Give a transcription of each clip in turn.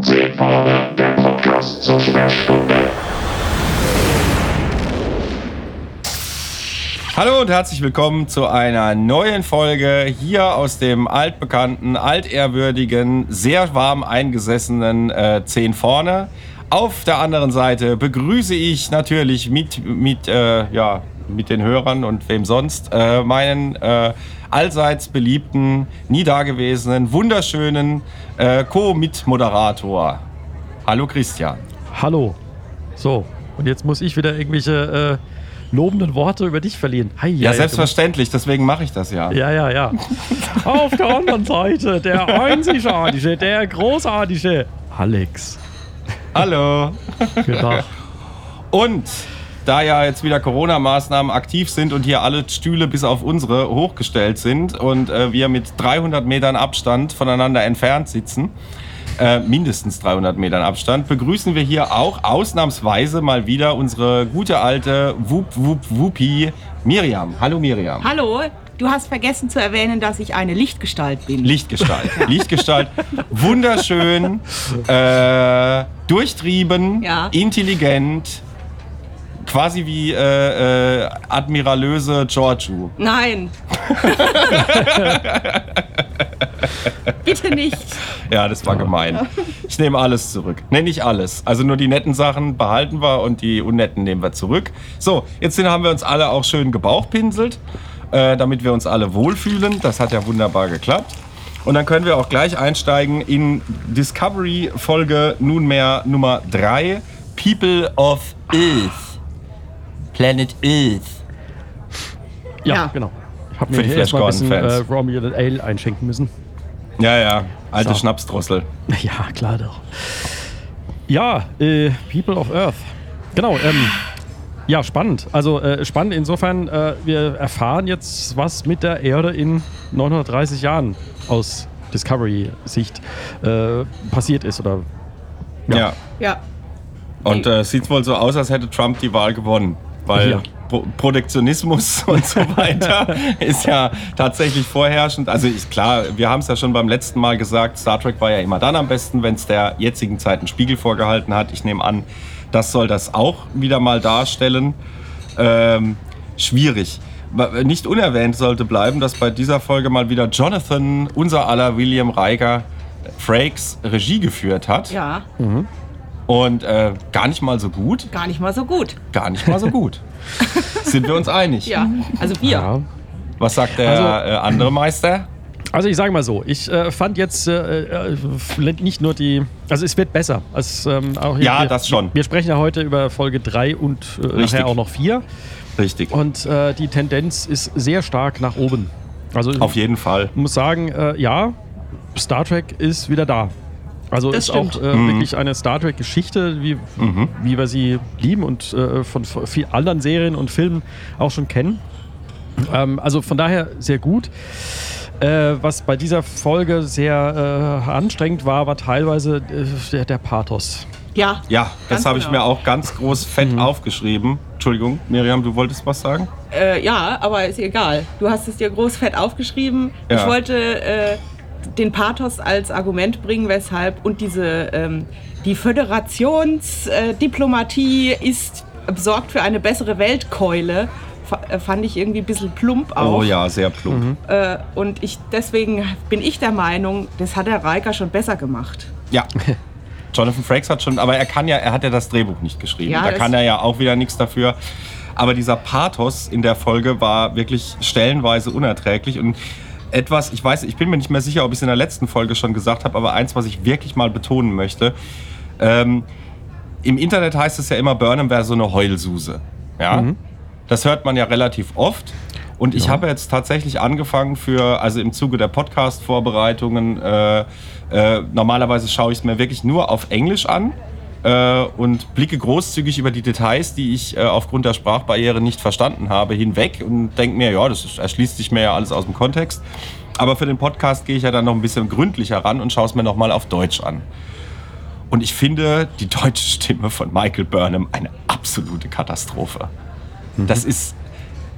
Seefahrerei, der Podcast zur Sperrstunde. Hallo und herzlich willkommen zu einer neuen Folge hier aus dem altbekannten, altehrwürdigen, sehr warm eingesessenen äh, 10 vorne. Auf der anderen Seite begrüße ich natürlich mit, mit, äh, ja, mit den Hörern und wem sonst äh, meinen äh, allseits beliebten, nie dagewesenen, wunderschönen äh, Co-Mitmoderator. Hallo Christian. Hallo. So, und jetzt muss ich wieder irgendwelche äh, lobenden Worte über dich verlieren. Hi, Ja, hi, selbstverständlich, deswegen mache ich das ja. Ja, ja, ja. Auf der anderen Seite der einzigartige, der großartige Alex. Hallo. Guten Tag. Und da ja jetzt wieder Corona-Maßnahmen aktiv sind und hier alle Stühle bis auf unsere hochgestellt sind und äh, wir mit 300 Metern Abstand voneinander entfernt sitzen, äh, mindestens 300 Metern Abstand, begrüßen wir hier auch ausnahmsweise mal wieder unsere gute alte Wup Wup Wupi Miriam. Hallo Miriam. Hallo, du hast vergessen zu erwähnen, dass ich eine Lichtgestalt bin. Lichtgestalt. Lichtgestalt. Wunderschön, äh, durchtrieben, Ja. intelligent, quasi wie äh, äh, Admiralöse Giorgio. Nein. Bitte nicht. Ja, das war gemein. Ich nehme alles zurück. Nenne ich alles. Also nur die netten Sachen behalten wir und die unnetten nehmen wir zurück. So, jetzt haben wir uns alle auch schön gebauchpinselt, äh, damit wir uns alle wohlfühlen. Das hat ja wunderbar geklappt. Und dann können wir auch gleich einsteigen in Discovery Folge nunmehr Nummer 3, People of Earth. Planet Earth. Ja, Ja. genau. Ich habe Für mir die hier erstmal ein bisschen Flash äh, Gordon-Fans. Romulan Ale einschenken müssen. Ja, ja, alte So. Schnapsdrossel. Ja, klar doch. Ja, äh, People of Earth. Genau, ähm, ja, spannend. Also äh, spannend insofern, äh, wir erfahren jetzt, was mit der Erde in 930 Jahren aus Discovery-Sicht äh, passiert ist. Oder ja. Ja. Ja. Und äh, sieht wohl so aus, als hätte Trump die Wahl gewonnen. Weil Ja. Pro Protektionismus und so weiter ist ja tatsächlich vorherrschend. Also ist klar, wir haben es ja schon beim letzten Mal gesagt, Star Trek war ja immer dann am besten, wenn es der jetzigen Zeit einen Spiegel vorgehalten hat. Ich nehme an, das soll das auch wieder mal darstellen. Ähm, schwierig. Nicht unerwähnt sollte bleiben, dass bei dieser Folge mal wieder Jonathan, unser aller William Riker, Frakes Regie geführt hat. Ja, Und äh, gar nicht mal so gut. gar nicht mal so gut. Gar nicht mal so gut. Sind wir uns einig? Ja, also wir. ja. Was sagt der Also- äh, andere Meister? Also ich sage mal so, ich äh, fand jetzt äh, äh, nicht nur die, also es wird besser. Als, ähm, auch Ja, wir, das schon. Wir sprechen ja heute über Folge 3 und äh, nachher auch noch 4. Richtig. Und äh, die Tendenz ist sehr stark nach oben. Also Auf jeden Fall. ich muss sagen, äh, ja, Star Trek ist wieder da. Also Das ist stimmt. auch äh, Mhm. wirklich eine Star Trek-Geschichte, wie, wie wir sie lieben und äh, von vielen anderen Serien und Filmen auch schon kennen. Ähm, also von daher sehr gut. Äh, was bei dieser Folge sehr äh, anstrengend war, war teilweise äh, der, der Pathos. Ja. Ja, das habe ich genau. mir auch ganz groß fett Mhm. aufgeschrieben. Entschuldigung, Miriam, du wolltest was sagen? Äh, ja, aber ist egal. Du hast es dir groß fett aufgeschrieben. Ja. Ich wollte äh, den Pathos als Argument bringen, weshalb und diese ähm, die Föderationsdiplomatie äh, ist besorgt für eine bessere Weltkeule. äh, Fand ich irgendwie ein bisschen plump auch. Oh ja, sehr plump. Äh, und ich, deswegen bin ich der Meinung, das hat der Riker schon besser gemacht. Ja. Jonathan Frakes hat schon, aber er kann ja, er hat ja das Drehbuch nicht geschrieben. Ja, da kann er ja auch wieder nichts dafür. Aber dieser Pathos in der Folge war wirklich stellenweise unerträglich und etwas, ich weiß, ich bin mir nicht mehr sicher, ob ich es in der letzten Folge schon gesagt habe, aber eins, was ich wirklich mal betonen möchte. Ähm, Im Internet heißt es ja immer, Burnham wäre so eine Heulsuse. Ja? Das hört man ja relativ oft. Und ich habe jetzt tatsächlich angefangen für, also im Zuge der Podcast-Vorbereitungen, äh, äh, normalerweise schaue ich es mir wirklich nur auf Englisch an äh, und blicke großzügig über die Details, die ich äh, aufgrund der Sprachbarriere nicht verstanden habe, hinweg und denke mir, ja, das erschließt sich mir ja alles aus dem Kontext. Aber für den Podcast gehe ich ja dann noch ein bisschen gründlicher ran und schaue es mir nochmal auf Deutsch an. Und ich finde die deutsche Stimme von Michael Burnham eine absolute Katastrophe. Das ist,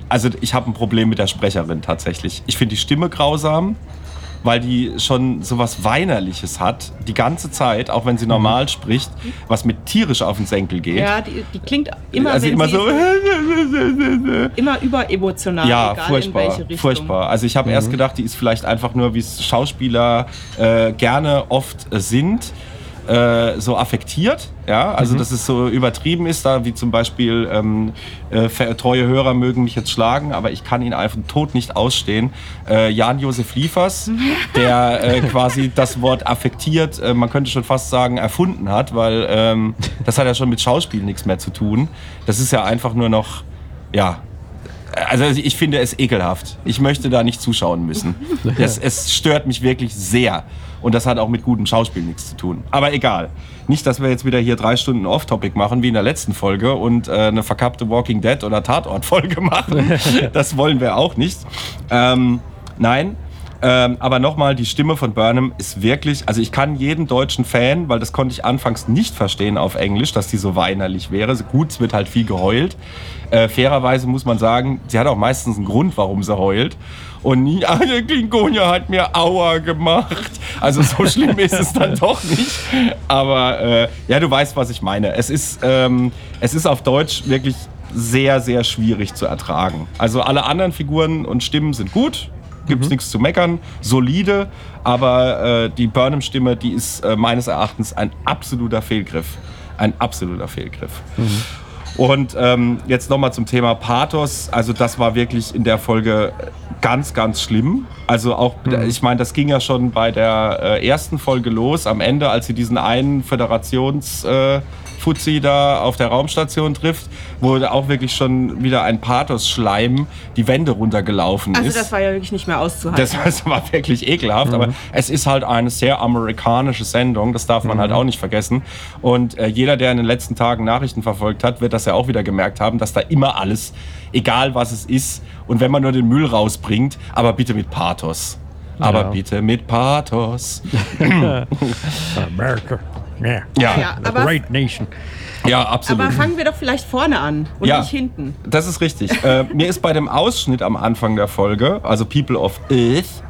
also ich habe ein Problem mit der Sprecherin tatsächlich. Ich finde die Stimme grausam, weil die schon sowas Weinerliches hat, die ganze Zeit, auch wenn sie normal spricht, was mit tierisch auf den Senkel geht. Ja, die, die klingt immer, also immer so. immer überemotional, Ja, furchtbar, furchtbar. Also ich habe erst gedacht, die ist vielleicht einfach nur, wie es Schauspieler äh, gerne oft äh, sind, äh, so affektiert. Ja, also dass es so übertrieben ist, da wie zum Beispiel ähm, äh, treue Hörer mögen mich jetzt schlagen, aber ich kann ihn einfach tot nicht ausstehen. Äh, Jan-Josef Liefers, der äh, quasi das Wort affektiert, äh, man könnte schon fast sagen, erfunden hat, weil ähm, das hat ja schon mit Schauspiel nichts mehr zu tun. Das ist ja einfach nur noch, ja, also ich finde es ekelhaft. Ich möchte da nicht zuschauen müssen. Es, es stört mich wirklich sehr. Und das hat auch mit gutem Schauspiel nichts zu tun. Aber egal. Nicht, dass wir jetzt wieder hier drei Stunden Off-Topic machen, wie in der letzten Folge, und äh, eine verkappte Walking Dead oder Tatort-Folge machen. Das wollen wir auch nicht. Ähm, nein. Ähm, aber nochmal, die Stimme von Burnham ist wirklich, also ich kann jeden deutschen Fan, weil das konnte ich anfangs nicht verstehen auf Englisch, dass die so weinerlich wäre. Gut, es wird halt viel geheult. Äh, fairerweise muss man sagen, sie hat auch meistens einen Grund, warum sie heult. Und nie, der Klingonia hat mir Aua gemacht. Also so schlimm ist es dann doch nicht. Aber äh, ja, du weißt, was ich meine. Es ist, ähm, es ist auf Deutsch wirklich sehr, sehr schwierig zu ertragen. Also alle anderen Figuren und Stimmen sind gut, gibt es nichts zu meckern, solide, aber äh, die Burnham-Stimme, die ist äh, meines Erachtens ein absoluter Fehlgriff. Ein absoluter Fehlgriff. Und ähm, jetzt nochmal zum Thema Pathos. Also das war wirklich in der Folge ganz, ganz schlimm. Also auch, ich meine, das ging ja schon bei der äh, ersten Folge los, am Ende, als sie diesen einen Föderations... Äh, Fuzzi da auf der Raumstation trifft, wo auch wirklich schon wieder ein Pathos-Schleim die Wände runtergelaufen Also ist. das war ja wirklich nicht mehr auszuhalten. Das, das war wirklich ekelhaft, aber es ist halt eine sehr amerikanische Sendung, das darf man halt auch nicht vergessen. Und äh, jeder, der in den letzten Tagen Nachrichten verfolgt hat, wird das ja auch wieder gemerkt haben, dass da immer alles, egal was es ist, und wenn man nur den Müll rausbringt, aber bitte mit Pathos. Aber Ja. bitte mit Pathos. America. Yeah. Ja, Ja, aber, Great nation. ja, absolut. aber fangen wir doch vielleicht vorne an und Ja. nicht hinten. Das ist richtig. äh, mir ist bei dem Ausschnitt am Anfang der Folge, also People of Earth,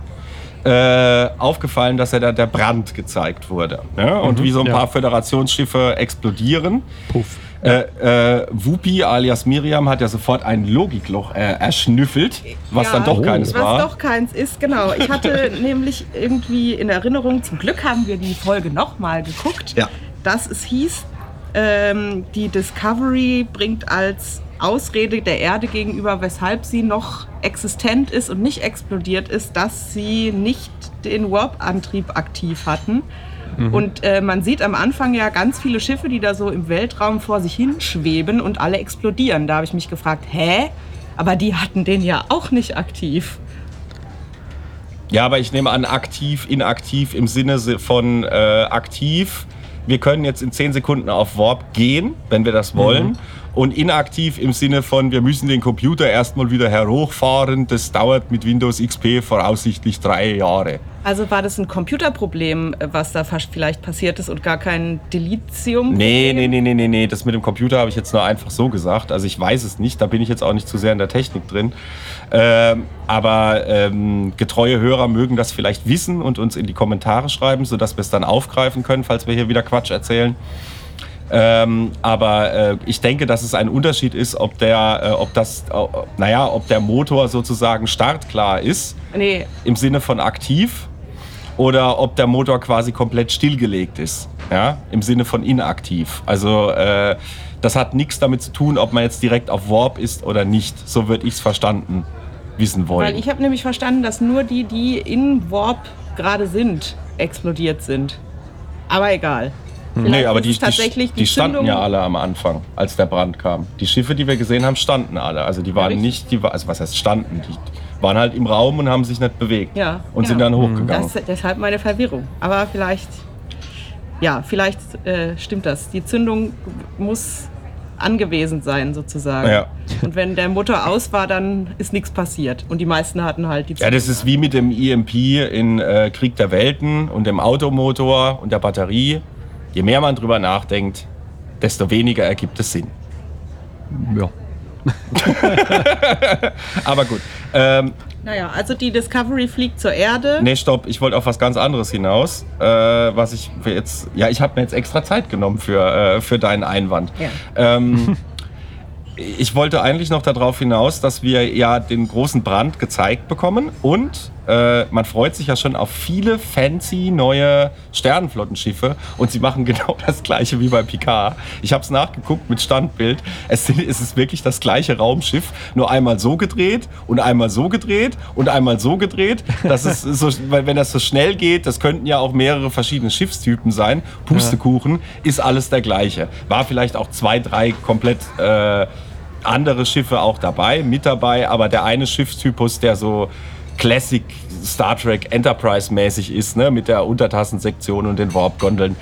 äh, aufgefallen, dass ja da der Brand gezeigt wurde. Ne? Und wie so ein ja. paar Föderationsschiffe explodieren. Puff. Äh, äh, Wupi alias Miriam hat ja sofort ein Logikloch äh, erschnüffelt, was Ja, dann doch Oh. keines Was war. doch keins ist, genau. Ich hatte nämlich irgendwie in Erinnerung, zum Glück haben wir die Folge nochmal geguckt, Ja. dass es hieß, ähm, die Discovery bringt als Ausrede der Erde gegenüber, weshalb sie noch existent ist und nicht explodiert ist, dass sie nicht den Warp-Antrieb aktiv hatten. Und äh, man sieht am Anfang ja ganz viele Schiffe, die da so im Weltraum vor sich hin schweben und alle explodieren. Da habe ich mich gefragt, hä? Aber die hatten den ja auch nicht aktiv. Ja, aber ich nehme an, aktiv, inaktiv im Sinne von äh, aktiv. Wir können jetzt in 10 Sekunden auf Warp gehen, wenn wir das wollen. Und inaktiv im Sinne von, wir müssen den Computer erstmal wieder herhochfahren. Das dauert mit Windows XP voraussichtlich drei Jahre. Also war das ein Computerproblem, was da fast vielleicht passiert ist und gar kein Delizium? Nee, nee, nee, nee, nee, nee. Das mit dem Computer habe ich jetzt nur einfach so gesagt. Also ich weiß es nicht, da bin ich jetzt auch nicht zu sehr in der Technik drin. Ähm, aber ähm, getreue Hörer mögen das vielleicht wissen und uns in die Kommentare schreiben, sodass wir es dann aufgreifen können, falls wir hier wieder Quatsch erzählen. Ähm, aber äh, ich denke, dass es ein Unterschied ist, ob der, äh, ob das, äh, naja, ob der Motor sozusagen startklar ist, Nee, im Sinne von aktiv, oder ob der Motor quasi komplett stillgelegt ist, ja, im Sinne von inaktiv. Also äh, das hat nichts damit zu tun, ob man jetzt direkt auf Warp ist oder nicht. So würde ich es verstanden wissen wollen. weil ich habe nämlich verstanden, dass nur die, die in Warp gerade sind, explodiert sind. Aber egal. Vielleicht nee, aber die, die, die standen ja alle am Anfang, als der Brand kam. Die Schiffe, die wir gesehen haben, standen alle. Also die waren richtig. nicht, die, also was heißt standen? Die waren halt im Raum und haben sich nicht bewegt. Ja, Und ja. sind dann hochgegangen. Das, deshalb meine Verwirrung. Aber vielleicht, ja, vielleicht äh, stimmt das. Die Zündung muss angewiesen sein, sozusagen. Ja. Und wenn der Motor aus war, dann ist nichts passiert. Und die meisten hatten halt die Ja, das ist wie mit dem EMP in äh, Krieg der Welten und dem Automotor und der Batterie. Je mehr man drüber nachdenkt, desto weniger ergibt es Sinn. Ja. Aber gut. Ähm, Naja, also die Discovery fliegt zur Erde. nee, stopp, ich wollte auf was ganz anderes hinaus. Äh, was ich für jetzt. Ja, ich habe mir jetzt extra Zeit genommen für, äh, für deinen Einwand. Ja. Ähm, ich wollte eigentlich noch darauf hinaus, dass wir ja den großen Brand gezeigt bekommen und äh, man freut sich ja schon auf viele fancy neue Sternenflottenschiffe und sie machen genau das gleiche wie bei Picard. Ich habe es nachgeguckt mit Standbild. Es, es ist wirklich das gleiche Raumschiff, nur einmal so gedreht und einmal so gedreht und einmal so gedreht. Das ist so, weil wenn das so schnell geht, das könnten ja auch mehrere verschiedene Schiffstypen sein. Pustekuchen ist alles der gleiche. War vielleicht auch zwei, drei komplett äh, andere Schiffe auch dabei, mit dabei, aber der eine Schiffstypus, der so Classic Star Trek Enterprise mäßig ist, ne, mit der Untertassensektion und den Warp-Gondeln.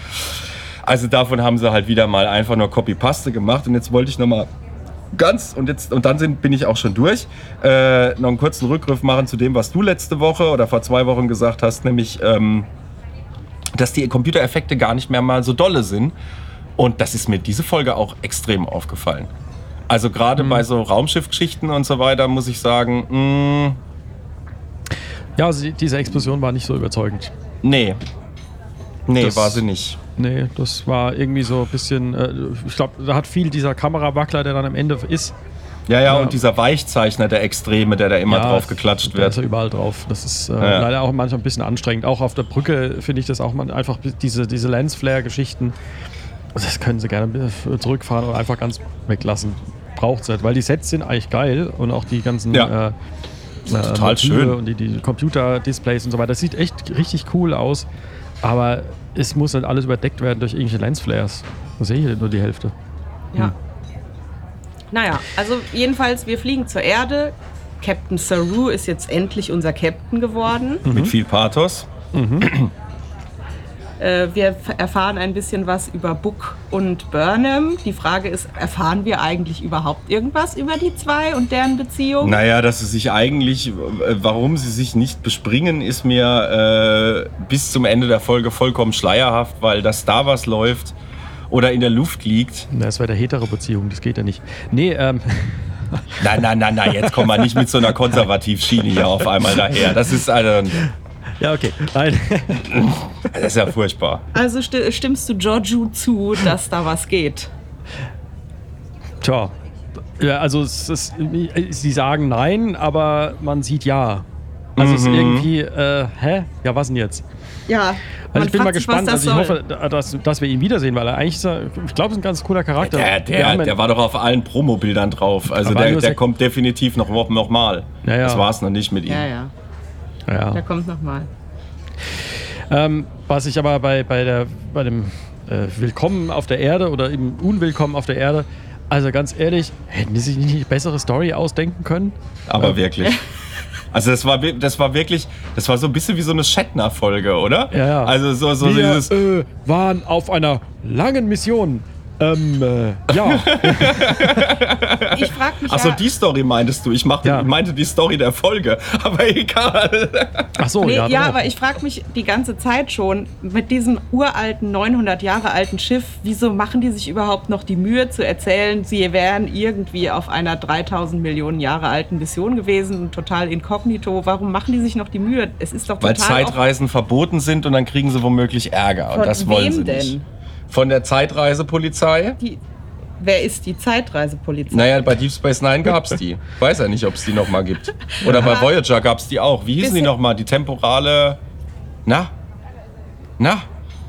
Also davon haben sie halt wieder mal einfach nur Copy-Paste gemacht und jetzt wollte ich noch mal ganz und jetzt und dann sind, bin ich auch schon durch. Äh, noch einen kurzen Rückgriff machen zu dem, was du letzte Woche oder vor zwei Wochen gesagt hast, nämlich, ähm, dass die Computereffekte gar nicht mehr mal so dolle sind. Und das ist mir diese Folge auch extrem aufgefallen. Also gerade bei so Raumschiffgeschichten und so weiter muss ich sagen, mh, Ja, also die- diese Explosion war nicht so überzeugend. nee. Nee, Das- war sie nicht. Nee, das war irgendwie so ein bisschen, äh, ich glaube, da hat viel dieser Kamerawackler, der dann am Ende ist. Ja, ja, Ja. und dieser Weichzeichner, der Extreme, der da immer Ja, drauf geklatscht Der ist ja wird. überall drauf. Das ist äh, Ja. leider auch manchmal ein bisschen anstrengend. Auch auf der Brücke finde ich das auch mal einfach diese, diese Lensflare-Geschichten. Das können sie gerne zurückfahren oder einfach ganz weglassen. Braucht es nicht, weil die Sets sind eigentlich geil und auch die ganzen Ja. Äh, total Motive schön. und die, die Computer-Displays und so weiter. Das sieht echt richtig cool aus, aber es muss halt alles überdeckt werden durch irgendwelche Lensflares. Da sehe ich hier nur die Hälfte. Ja. Naja, also jedenfalls, wir fliegen zur Erde. Captain Saru ist jetzt endlich unser Captain geworden. Mit viel Pathos. Äh, wir f- erfahren ein bisschen was über Book und Burnham. Die Frage ist, erfahren wir eigentlich überhaupt irgendwas über die zwei und deren Beziehung? Naja, dass sie sich eigentlich, äh, warum sie sich nicht bespringen, ist mir äh, bis zum Ende der Folge vollkommen schleierhaft, weil dass da was läuft oder in der Luft liegt. Na, Das wäre der hetero Beziehung, das geht ja nicht. Nee, ähm, Nein, nein, nein, nein, jetzt kommen wir nicht mit so einer Konservativschiene hier auf einmal daher. Das ist, also, ja, okay. Nein. das ist ja furchtbar. Also sti stimmst du Giorgio zu, dass da was geht? Tja. Ja, also es ist, sie sagen nein, aber man sieht ja. Also es ist irgendwie, äh, hä? Ja, was denn jetzt? Ja. Also ich bin mal gespannt. Also ich soll. hoffe, dass, dass wir ihn wiedersehen, weil er eigentlich ist er, ich glaube, ist ein ganz cooler Charakter. Der, der, der war doch auf allen Promobildern drauf. Also der, der kommt definitiv noch, noch mal. Ja, ja. Das war es noch nicht mit ihm. Ja, ja, ja. der kommt nochmal. Ähm, was ich aber bei, bei, der, bei dem äh, Willkommen auf der Erde oder im Unwillkommen auf der Erde, also ganz ehrlich, hätten die sich nicht eine bessere Story ausdenken können? Aber wirklich. Also das war, das war wirklich, das war so ein bisschen wie so eine Shatner-Folge, oder? Ja, ja. Also so, so wir dieses, äh, waren auf einer langen Mission. Ähm, äh, ja. Ich frage mich Achso, ja, die Story meintest du. Ich machte, Ja. meinte die Story der Folge. Aber egal. Ach so, Nee, ja. ja, doch. aber ich frage mich die ganze Zeit schon, mit diesem uralten, 900 Jahre alten Schiff, wieso machen die sich überhaupt noch die Mühe zu erzählen, sie wären irgendwie auf einer 3000 Millionen Jahre alten Mission gewesen, total inkognito. Warum machen die sich noch die Mühe? Es ist doch Weil total... Zeitreisen verboten sind und dann kriegen sie womöglich Ärger. Von und das wollen wem sie denn? nicht. Von der Zeitreisepolizei? die, wer ist die Zeitreisepolizei? Naja, bei Deep Space Nine gab's die. Weiß ja nicht, ob es die nochmal gibt. Oder bei Voyager gab's die auch. Wie hießen die nochmal? Die temporale. Na? Na?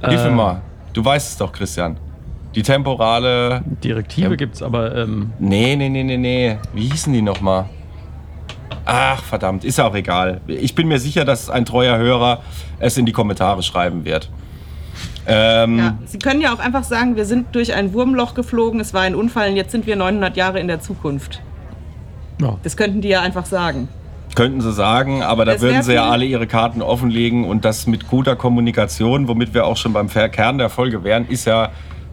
Hilf mir Äh. mal. Du weißt es doch, Christian. Die temporale. Direktive Ja. gibt's, aber ähm, Nee, nee, nee, nee, nee. Wie hießen die nochmal? Ach, verdammt, ist ja auch egal. Ich bin mir sicher, dass ein treuer Hörer es in die Kommentare schreiben wird. Ähm, Ja, Sie können ja auch einfach sagen, wir sind durch ein Wurmloch geflogen, es war ein Unfall und jetzt sind wir 900 Jahre in der Zukunft. ja. Das könnten die ja einfach sagen. Könnten sie sagen, aber da Es würden sie ja alle ihre Karten offenlegen und das mit guter Kommunikation, womit wir auch schon beim Kern der Folge wären, ist ja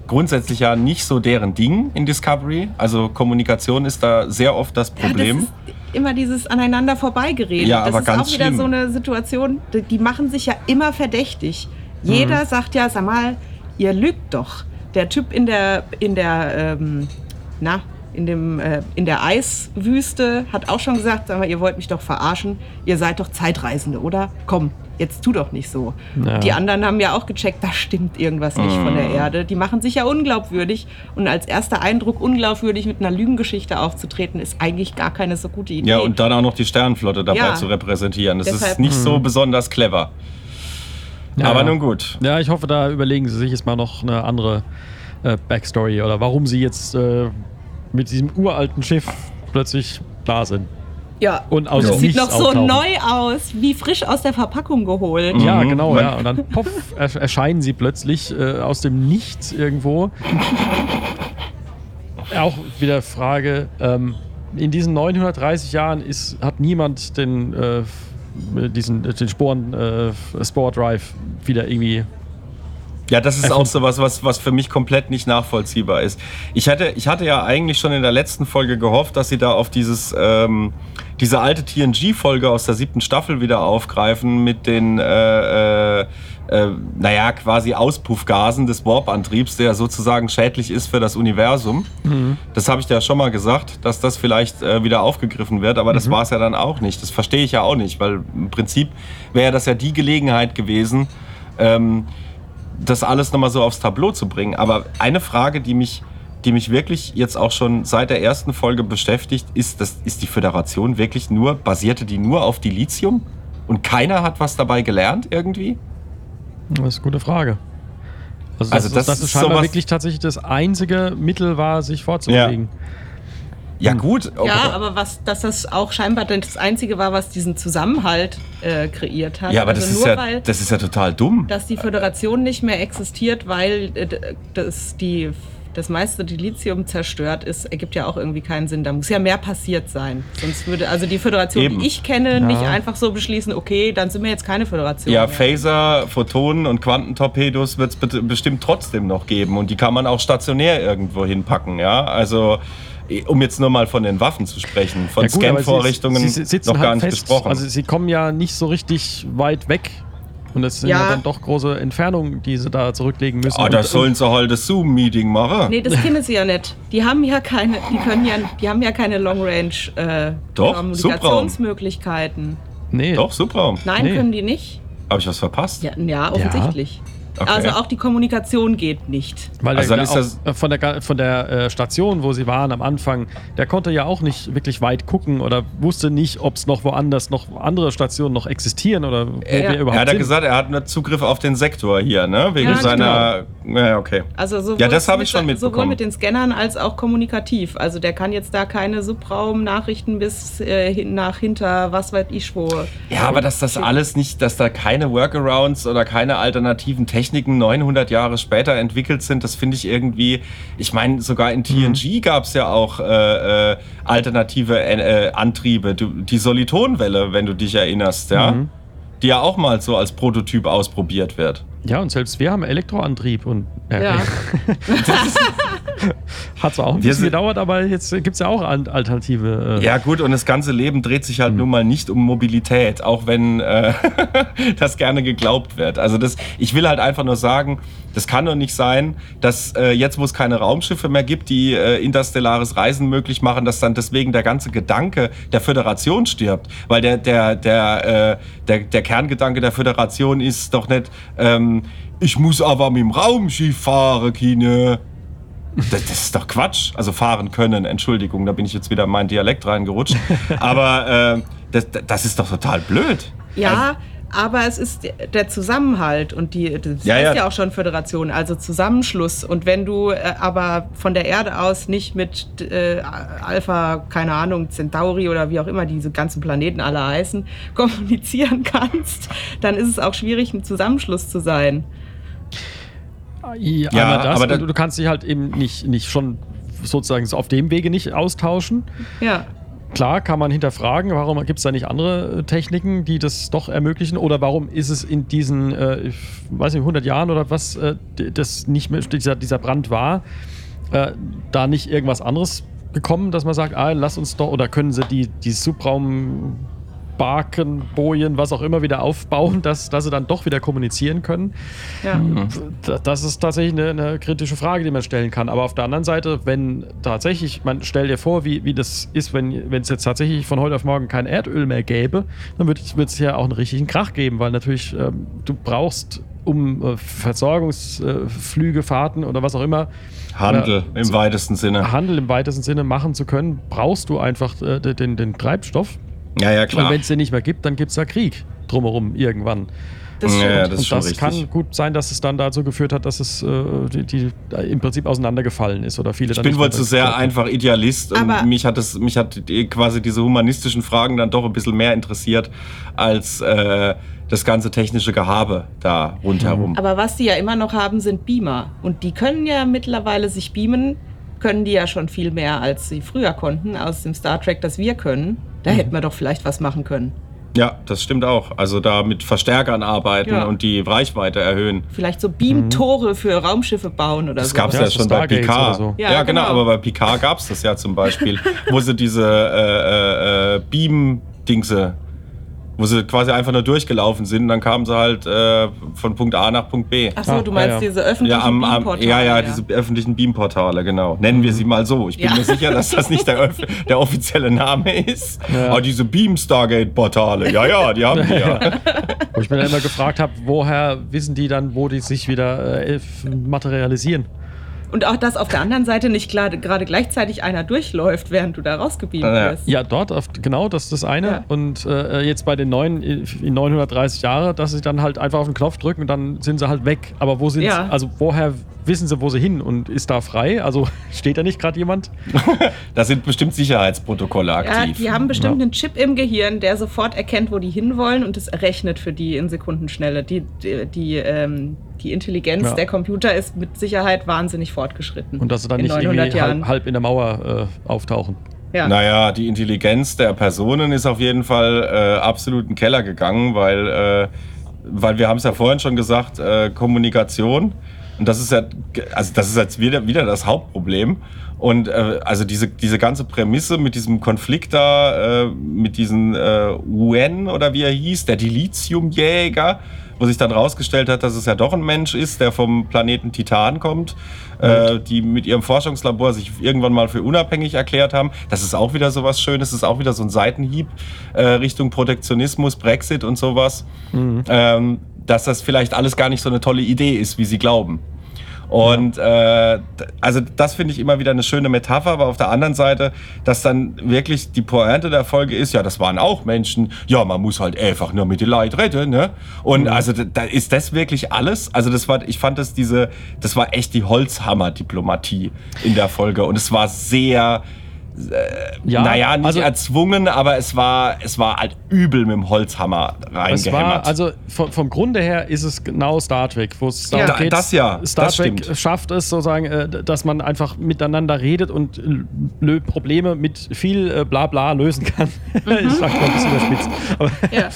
grundsätzlich ja nicht so deren Ding in Discovery. Also Kommunikation ist da sehr oft das Ja, Problem. das ist immer dieses aneinander vorbeigereden. Ja, das aber ist ganz auch wieder schlimm. so eine Situation, die machen sich ja immer verdächtig. Jeder Mhm. sagt ja, sag mal, ihr lügt doch. Der Typ in der, in der, ähm, na, in, dem, äh, in der Eiswüste hat auch schon gesagt, sag mal, ihr wollt mich doch verarschen, ihr seid doch Zeitreisende, oder? Komm, jetzt tu doch nicht so. Ja. Die anderen haben ja auch gecheckt, da stimmt irgendwas nicht von der Erde. Die machen sich ja unglaubwürdig und als erster Eindruck unglaubwürdig mit einer Lügengeschichte aufzutreten, ist eigentlich gar keine so gute Idee. Ja, und dann auch noch die Sternenflotte dabei Ja. zu repräsentieren. Das ist Deshalb- nicht so besonders clever. Ja, Aber ja. nun gut. Ja, ich hoffe, da überlegen sie sich jetzt mal noch eine andere äh, Backstory oder warum sie jetzt äh, mit diesem uralten Schiff plötzlich da sind. ja. Und aus das dem sieht noch so auftauchen. neu aus, wie frisch aus der Verpackung geholt. Ja, Mhm. genau, Man- ja. Und dann poff, ersch- erscheinen sie plötzlich äh, aus dem Nichts irgendwo. Auch wieder Frage, ähm, in diesen 930 Jahren ist, hat niemand den, äh, diesen, den Sporen äh, Spore Drive wieder irgendwie Ja, das ist auch so was, was, was für mich komplett nicht nachvollziehbar ist. Ich hatte, ich hatte ja eigentlich schon in der letzten Folge gehofft, dass sie da auf dieses, ähm, diese alte TNG-Folge aus der siebten Staffel wieder aufgreifen mit den, äh, äh, äh, naja, quasi Auspuffgasen des Warp-Antriebs, der sozusagen schädlich ist für das Universum. Das habe ich dir ja schon mal gesagt, dass das vielleicht äh, wieder aufgegriffen wird, aber das war es ja dann auch nicht. Das verstehe ich ja auch nicht, weil im Prinzip wäre das ja die Gelegenheit gewesen, ähm, das alles nochmal so aufs Tableau zu bringen. Aber eine Frage, die mich, die mich wirklich jetzt auch schon seit der ersten Folge beschäftigt, ist, das, ist die Föderation wirklich nur, basierte die nur auf Dilithium? Und keiner hat was dabei gelernt irgendwie? Das ist eine gute Frage. Also, Also dass, das dass es ist scheinbar wirklich tatsächlich das einzige Mittel war, sich vorzubewegen. Ja gut, okay. Ja, aber was, dass das auch scheinbar das Einzige war, was diesen Zusammenhalt äh, kreiert hat. ja, aber also das, ist nur ja, weil, das ist ja total dumm. dass die Föderation nicht mehr existiert, weil äh, das, die, das meiste Dilithium zerstört ist, ergibt ja auch irgendwie keinen Sinn. Da muss ja mehr passiert sein. Sonst würde also die Föderation, Eben. die ich kenne, Ja. nicht einfach so beschließen, okay, dann sind wir jetzt keine Föderation. Ja, mehr. Phaser, Photonen und Quantentorpedos wird es bestimmt trotzdem noch geben und die kann man auch stationär irgendwo hinpacken, ja. Also, um jetzt nur mal von den Waffen zu sprechen, von Ja Scan-Vorrichtungen noch gar halt nicht fest. gesprochen. Also sie kommen ja nicht so richtig weit weg. Und es sind ja, Ja. dann doch große Entfernungen, die sie da zurücklegen müssen. Ah, da Und- sollen sie halt das Zoom-Meeting machen. Nee, das kennen sie ja nicht. Die haben ja keine, die können ja, die haben ja keine Long Range äh, nee. Doch, Subraum. Nein, Nee. können die nicht? Habe ich was verpasst? Ja, ja offensichtlich. Okay. Also auch die Kommunikation geht nicht. Weil Also der, dann ist auch, äh, von der, von der äh, Station, wo sie waren am Anfang, der konnte ja auch nicht wirklich weit gucken oder wusste nicht, ob es noch woanders noch andere Stationen noch existieren oder wo Er, wir er überhaupt hat ja sind. gesagt, er hat nur Zugriff auf den Sektor hier, ne? Wegen Ja, seiner. Ja, okay. Also sowohl, Ja, das habe mit- ich schon sowohl mitbekommen. mit den Scannern als auch kommunikativ. Also der kann jetzt da keine Subraumnachrichten bis äh, hin- nach hinter was weiß ich wo. Ja, aber dass das alles nicht, dass da keine Workarounds oder keine alternativen Techniken 900 Jahre später entwickelt sind, das finde ich irgendwie. Ich meine, sogar in TNG gab es ja auch äh, äh, alternative äh, äh, Antriebe. Die Solitonwelle, wenn du dich erinnerst, ja. Mhm. Die ja auch mal so als Prototyp ausprobiert wird. Ja, und selbst wir haben Elektroantrieb und ja, Ja. hat zwar auch ein bisschen gedauert, aber jetzt gibt es ja auch an- alternative. Äh, Ja, gut, und das ganze Leben dreht sich Hm. halt nun mal nicht um Mobilität, auch wenn äh, das gerne geglaubt wird. Also das, ich will halt einfach nur sagen, das kann doch nicht sein, dass äh, jetzt, wo es keine Raumschiffe mehr gibt, die äh, interstellares Reisen möglich machen, dass dann deswegen der ganze Gedanke der Föderation stirbt. Weil der, der, der, äh, der, der Kerngedanke der Föderation ist doch nicht, ähm, ich muss aber mit dem Raumschiff fahren, Kine. Das, das ist doch Quatsch. Also fahren können, Entschuldigung, da bin ich jetzt wieder in meinen Dialekt reingerutscht. Aber äh, das, das ist doch total blöd. Ja, aber es ist der Zusammenhalt und die das Ja, heißt ja. ja. auch schon Föderation, also Zusammenschluss. Und wenn du äh, aber von der Erde aus nicht mit äh, Alpha, keine Ahnung, Centauri oder wie auch immer diese ganzen Planeten alle heißen, kommunizieren kannst, dann ist es auch schwierig, ein Zusammenschluss zu sein. Ja, Ja, das, aber du, du kannst dich halt eben nicht, nicht schon sozusagen so auf dem Wege nicht austauschen. Ja. Klar kann man hinterfragen, warum gibt es da nicht andere äh, Techniken, die das doch ermöglichen? Oder warum ist es in diesen, äh, ich weiß nicht, 100 Jahren oder was, äh, das nicht mehr, dieser, dieser Brand war, äh, da nicht irgendwas anderes gekommen, dass man sagt, ah, lass uns doch, oder können sie die, die Subraum Barken, Bojen, was auch immer wieder aufbauen, dass, dass sie dann doch wieder kommunizieren können. Ja. Da- Das ist tatsächlich eine, eine kritische Frage, die man stellen kann. Aber auf der anderen Seite, wenn tatsächlich, man stell dir vor, wie, wie das ist, wenn wenn es jetzt tatsächlich von heute auf morgen kein Erdöl mehr gäbe, dann wird es ja auch einen richtigen Krach geben, weil natürlich ähm, du brauchst, um äh, Versorgungsflüge, Fahrten oder was auch immer, Handel Ja, im weitesten Sinne. Handel im weitesten Sinne machen zu können, brauchst du einfach äh, den, den Treibstoff. Ja, ja, Und klar. wenn es den nicht mehr gibt, dann gibt es da Krieg drumherum irgendwann. Das Ja, das ist und das richtig. kann gut sein, dass es dann dazu geführt hat, dass es äh, die, die im Prinzip auseinandergefallen ist oder viele Ich bin wohl zu sehr konnten. einfach Idealist und Aber- mich hat es, mich hat quasi diese humanistischen Fragen dann doch ein bisschen mehr interessiert als äh, das ganze technische Gehabe da rundherum. Aber was die ja immer noch haben, sind Beamer. Und die können ja mittlerweile sich beamen, können die ja schon viel mehr, als sie früher konnten, aus dem Star Trek, das wir können. Da hätten wir doch vielleicht was machen können. Ja, das stimmt auch. Also da mit Verstärkern arbeiten Ja. und die Reichweite erhöhen. Vielleicht so Beamtore für Raumschiffe bauen oder Das so. gab es Ja, ja, schon bei Stargates Picard. oder so. Ja, Ja, genau. genau. aber bei Picard gab es das ja zum Beispiel, wo sie diese äh, äh, äh, Beam-Dingse, wo sie quasi einfach nur durchgelaufen sind, und dann kamen sie halt äh, von Punkt A nach Punkt B. Ach so, Ah, du meinst ja, ja. diese öffentlichen Ja, am, am, Beamportale, ja, ja, diese öffentlichen Beamportale, genau. Nennen wir sie mal so. Ich bin Ja. mir sicher, dass das nicht der, der offizielle Name ist. Ja. Aber diese Beam-Stargate-Portale, ja, ja, die haben wir ja. Wo ich mir dann immer gefragt habe, woher wissen die dann, wo die sich wieder äh, materialisieren? Und auch, dass auf der anderen Seite nicht klar- gerade gleichzeitig einer durchläuft, während du da rausgebeamt Ja. wirst. Ja, dort, auf, genau, das ist das eine. Ja. Und äh, jetzt bei den neuen in 930 Jahre, dass sie dann halt einfach auf den Knopf drücken und dann sind sie halt weg. Aber wo sind Ja. sie? Also woher wissen sie, wo sie hin? Und ist da frei? Also steht da nicht gerade jemand? Da sind bestimmt Sicherheitsprotokolle Ja, aktiv. die haben bestimmt Ja. einen Chip im Gehirn, der sofort erkennt, wo die hinwollen und es errechnet für die in Sekundenschnelle. Die, die, die, ähm, die Intelligenz Ja. der Computer ist mit Sicherheit wahnsinnig fortgeschritten. Und dass sie dann in nicht 900 irgendwie Jahren. halb, halb in der Mauer äh, auftauchen. ja. Naja, die Intelligenz der Personen ist auf jeden Fall äh, absolut in den Keller gegangen, weil, äh, weil wir haben es ja vorhin schon gesagt, äh, Kommunikation. Und das ist ja, also das ist jetzt wieder, wieder das Hauptproblem. Und äh, also diese, diese ganze Prämisse mit diesem Konflikt da, äh, mit diesen äh, UN oder wie er hieß, der Dilithiumjäger, wo sich dann rausgestellt hat, dass es ja doch ein Mensch ist, der vom Planeten Titan kommt, äh, die mit ihrem Forschungslabor sich irgendwann mal für unabhängig erklärt haben. Das ist auch wieder so was Schönes, das ist auch wieder so ein Seitenhieb äh, Richtung Protektionismus, Brexit und sowas. Ähm, dass das vielleicht alles gar nicht so eine tolle Idee ist, wie sie glauben. Und äh, also das finde ich immer wieder eine schöne Metapher, aber auf der anderen Seite, dass dann wirklich die Pointe der Folge ist, ja, das waren auch Menschen, ja, man muss halt einfach nur mit den Leid retten, ne? Und also da, da ist das wirklich alles. Also das war, ich fand das diese, das war echt die Holzhammer-Diplomatie in der Folge und es war sehr, Ja, naja, nicht also- erzwungen, aber es war, es war halt übel mit dem Holzhammer Es reingehämmert. war, also vom, vom Grunde her ist es genau Star Trek, wo es darum Ja. geht, Da- das ja, Star das Trek stimmt. schafft es sozusagen, äh, dass man einfach miteinander redet und lö- Probleme mit viel äh, Blabla lösen kann. ich sag mal ein bisschen überspitzt. Aber, Ja.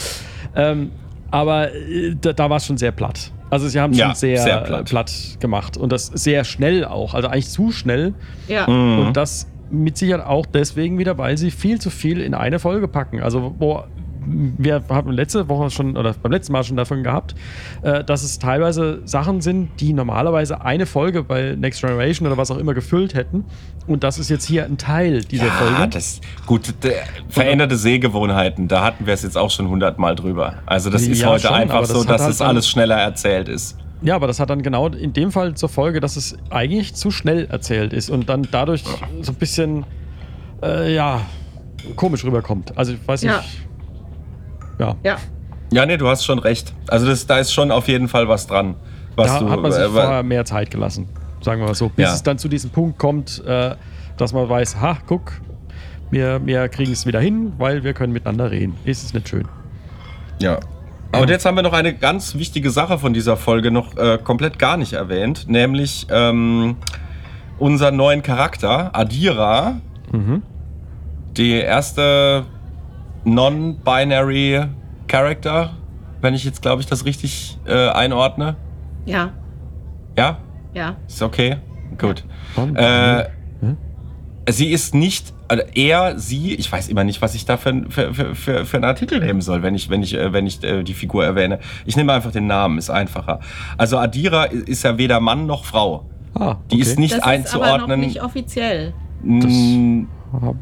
ähm, aber äh, da, da war es schon sehr platt. Also sie haben es Ja, schon sehr, sehr platt. platt. platt gemacht und das sehr schnell auch, also eigentlich zu schnell. ja. Mhm. Und das mit Sicherheit auch deswegen wieder, weil sie viel zu viel in eine Folge packen. Also, wo wir haben letzte Woche schon oder beim letzten Mal schon davon gehabt, äh, dass es teilweise Sachen sind, die normalerweise eine Folge bei Next Generation oder was auch immer gefüllt hätten. Und das ist jetzt hier ein Teil dieser Ja, Folge. das gut. Veränderte Sehgewohnheiten, da hatten wir es jetzt auch schon hundertmal drüber. Also das ist Ja, heute schon, einfach so, dass halt es alles schneller erzählt ist. Ja, aber das hat dann genau in dem Fall zur Folge, dass es eigentlich zu schnell erzählt ist und dann dadurch so ein bisschen, äh, ja, komisch rüberkommt. Also ich weiß nicht. Ja. ja. Ja, nee, du hast schon recht. Also das, da ist schon auf jeden Fall was dran. Was da du, hat man sich äh, vorher mehr Zeit gelassen, sagen wir mal so, bis Ja. es dann zu diesem Punkt kommt, äh, dass man weiß, ha, guck, wir, wir kriegen es wieder hin, weil wir können miteinander reden. Ist es nicht schön? Ja. Aber jetzt haben wir noch eine ganz wichtige Sache von dieser Folge noch äh, komplett gar nicht erwähnt, nämlich ähm, unseren neuen Charakter, Adira, Mhm. die erste non-binary Character, wenn ich jetzt, glaube ich, das richtig äh, einordne. Ja. Ja, Ja. ist okay. Gut. Und- Äh, Hm? sie ist nicht also er, sie, ich weiß immer nicht, was ich da für, für, für, für, einen Artikel nehmen soll, wenn ich, wenn ich, äh, wenn ich äh, die Figur erwähne. Ich nehme einfach den Namen, ist einfacher. Also Adira ist ja weder Mann noch Frau. Ah, Die ist nicht Das ist aber noch einzuordnen. nicht offiziell. Mm,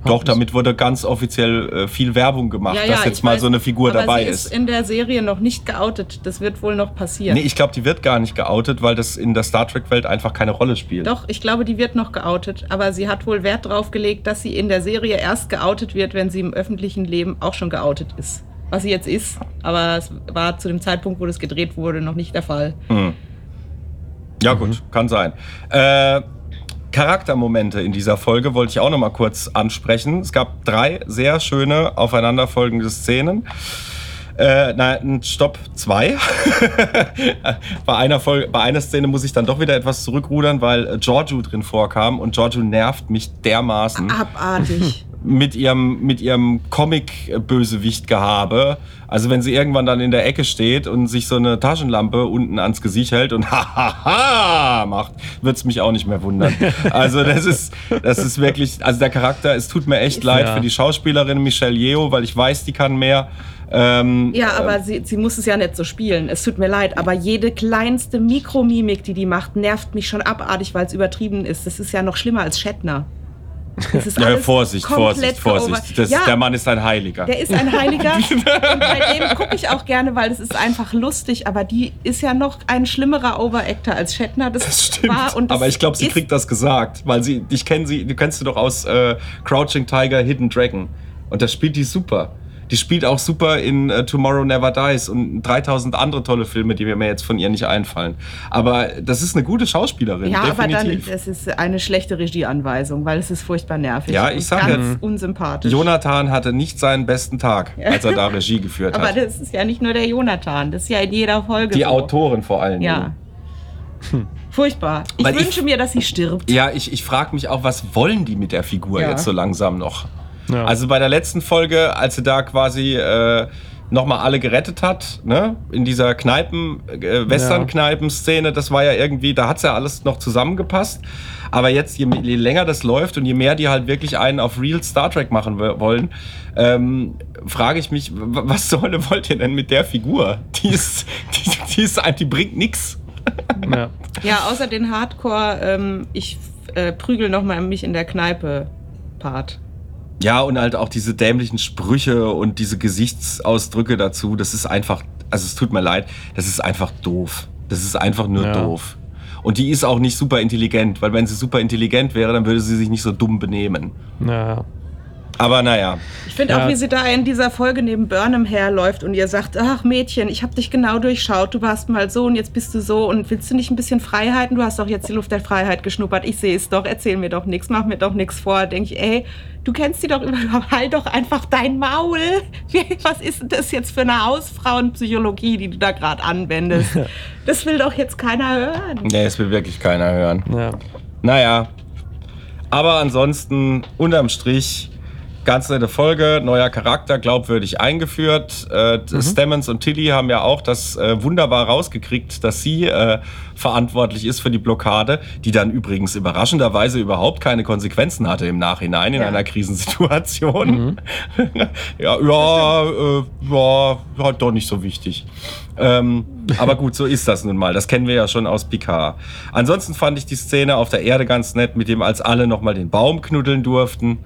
Doch, damit wurde ganz offiziell äh, viel Werbung gemacht, dass jetzt mal weiß, so eine Figur aber dabei sie ist. ist in der Serie noch nicht geoutet. Das wird wohl noch passieren. Nee, ich glaube, die wird gar nicht geoutet, weil das in der Star Trek-Welt einfach keine Rolle spielt. Doch, ich glaube, die wird noch geoutet. Aber sie hat wohl Wert drauf gelegt, dass sie in der Serie erst geoutet wird, wenn sie im öffentlichen Leben auch schon geoutet ist. Was sie jetzt ist. Aber es war zu dem Zeitpunkt, wo das gedreht wurde, noch nicht der Fall. Hm. Ja, gut, kann sein. Äh, Charaktermomente in dieser Folge wollte ich auch noch mal kurz ansprechen. Es gab drei sehr schöne aufeinanderfolgende Szenen. Äh, nein, Stopp, zwei. bei, einer Folge, bei einer Szene muss ich dann doch wieder etwas zurückrudern, weil Giorgio drin vorkam und Giorgio nervt mich dermaßen Abartig. Mit ihrem, mit ihrem Comic-Bösewicht-Gehabe. Also wenn sie irgendwann dann in der Ecke steht und sich so eine Taschenlampe unten ans Gesicht hält und hahaha macht, wird es mich auch nicht mehr wundern. Also das ist, das ist wirklich, also der Charakter, es tut mir echt leid Ja. für die Schauspielerin Michelle Yeoh, weil ich weiß, die kann mehr. Ähm, Ja, aber sie, sie muss es ja nicht so spielen. Es tut mir leid, aber jede kleinste Mikromimik, die die macht, nervt mich schon abartig, weil es übertrieben ist. Das ist ja noch schlimmer als Shatner. Das ist ja, Vorsicht, Vorsicht, Vorsicht. Das, ja, Der Mann ist ein Heiliger. der ist ein Heiliger und bei dem gucke ich auch gerne, weil es ist einfach lustig. Aber die ist ja noch ein schlimmerer Overactor als Shatner. Das, Das stimmt. war und das aber ich glaube, sie kriegt das gesagt, weil sie, ich kenne sie, du kennst sie doch aus äh, Crouching Tiger, Hidden Dragon. Und da spielt die super. Die spielt auch super in äh, Tomorrow Never Dies und 3000 andere tolle Filme, die mir jetzt von ihr nicht einfallen. Aber das ist eine gute Schauspielerin, Ja, aber dann definitiv. es ist eine schlechte Regieanweisung, weil es ist furchtbar nervig. Ja, ich und sag ganz ja, unsympathisch. Jonathan hatte nicht seinen besten Tag, als er da Regie geführt aber hat. das ist ja nicht nur der Jonathan, das ist ja in jeder Folge Die so. Autorin vor allen Ja. Dingen. Furchtbar. Ich Weil ich- wünsche mir, dass sie stirbt. Ja, ich, ich frage mich auch, was wollen die mit der Figur Ja. jetzt so langsam noch? Ja. Also bei der letzten Folge, als sie da quasi äh, nochmal alle gerettet hat, ne? in dieser Kneipen, äh, Western-Kneipen-Szene, das war ja irgendwie, da hat's ja alles noch zusammengepasst. Aber jetzt, je, je länger das läuft und je mehr die halt wirklich einen auf Real Star Trek machen wo- wollen, ähm, frage ich mich, was zur Hölle wollt ihr denn mit der Figur? Die ist, die, die ist, ein- die bringt nix. ja. Ja, außer den Hardcore, ähm, ich äh, prügel nochmal mich in der Kneipe Part. Ja, und halt auch diese dämlichen Sprüche und diese Gesichtsausdrücke dazu, das ist einfach, also es tut mir leid, das ist einfach doof. Das ist einfach nur Ja. doof. Und die ist auch nicht super intelligent, weil wenn sie super intelligent wäre, dann würde sie sich nicht so dumm benehmen. ja. Aber naja, Ich finde Ja. auch, wie sie da in dieser Folge neben Burnham herläuft und ihr sagt, ach Mädchen, ich habe dich genau durchschaut, du warst mal so und jetzt bist du so und willst du nicht ein bisschen Freiheiten? Du hast doch jetzt die Luft der Freiheit geschnuppert. Ich sehe es doch, erzähl mir doch nichts, mach mir doch nichts vor. Denke ich, ey, du kennst die doch überhaupt, halt doch einfach dein Maul. Was ist denn das jetzt für eine Hausfrauenpsychologie, die du da gerade anwendest? Das will doch jetzt keiner hören. nee, es will wirklich keiner hören. ja. Naja, aber ansonsten unterm Strich ganz nette Folge, neuer Charakter, glaubwürdig eingeführt. Äh, Stemmons und Tilly haben ja auch das äh, wunderbar rausgekriegt, dass sie äh, verantwortlich ist für die Blockade, die dann übrigens überraschenderweise überhaupt keine Konsequenzen hatte im Nachhinein in Ja. einer Krisensituation. ja, ja, äh, ja, halt doch nicht so wichtig. Ähm, aber gut, so ist das nun mal. Das kennen wir ja schon aus Picard. Ansonsten fand ich die Szene auf der Erde ganz nett, mit dem als alle nochmal den Baum knuddeln durften,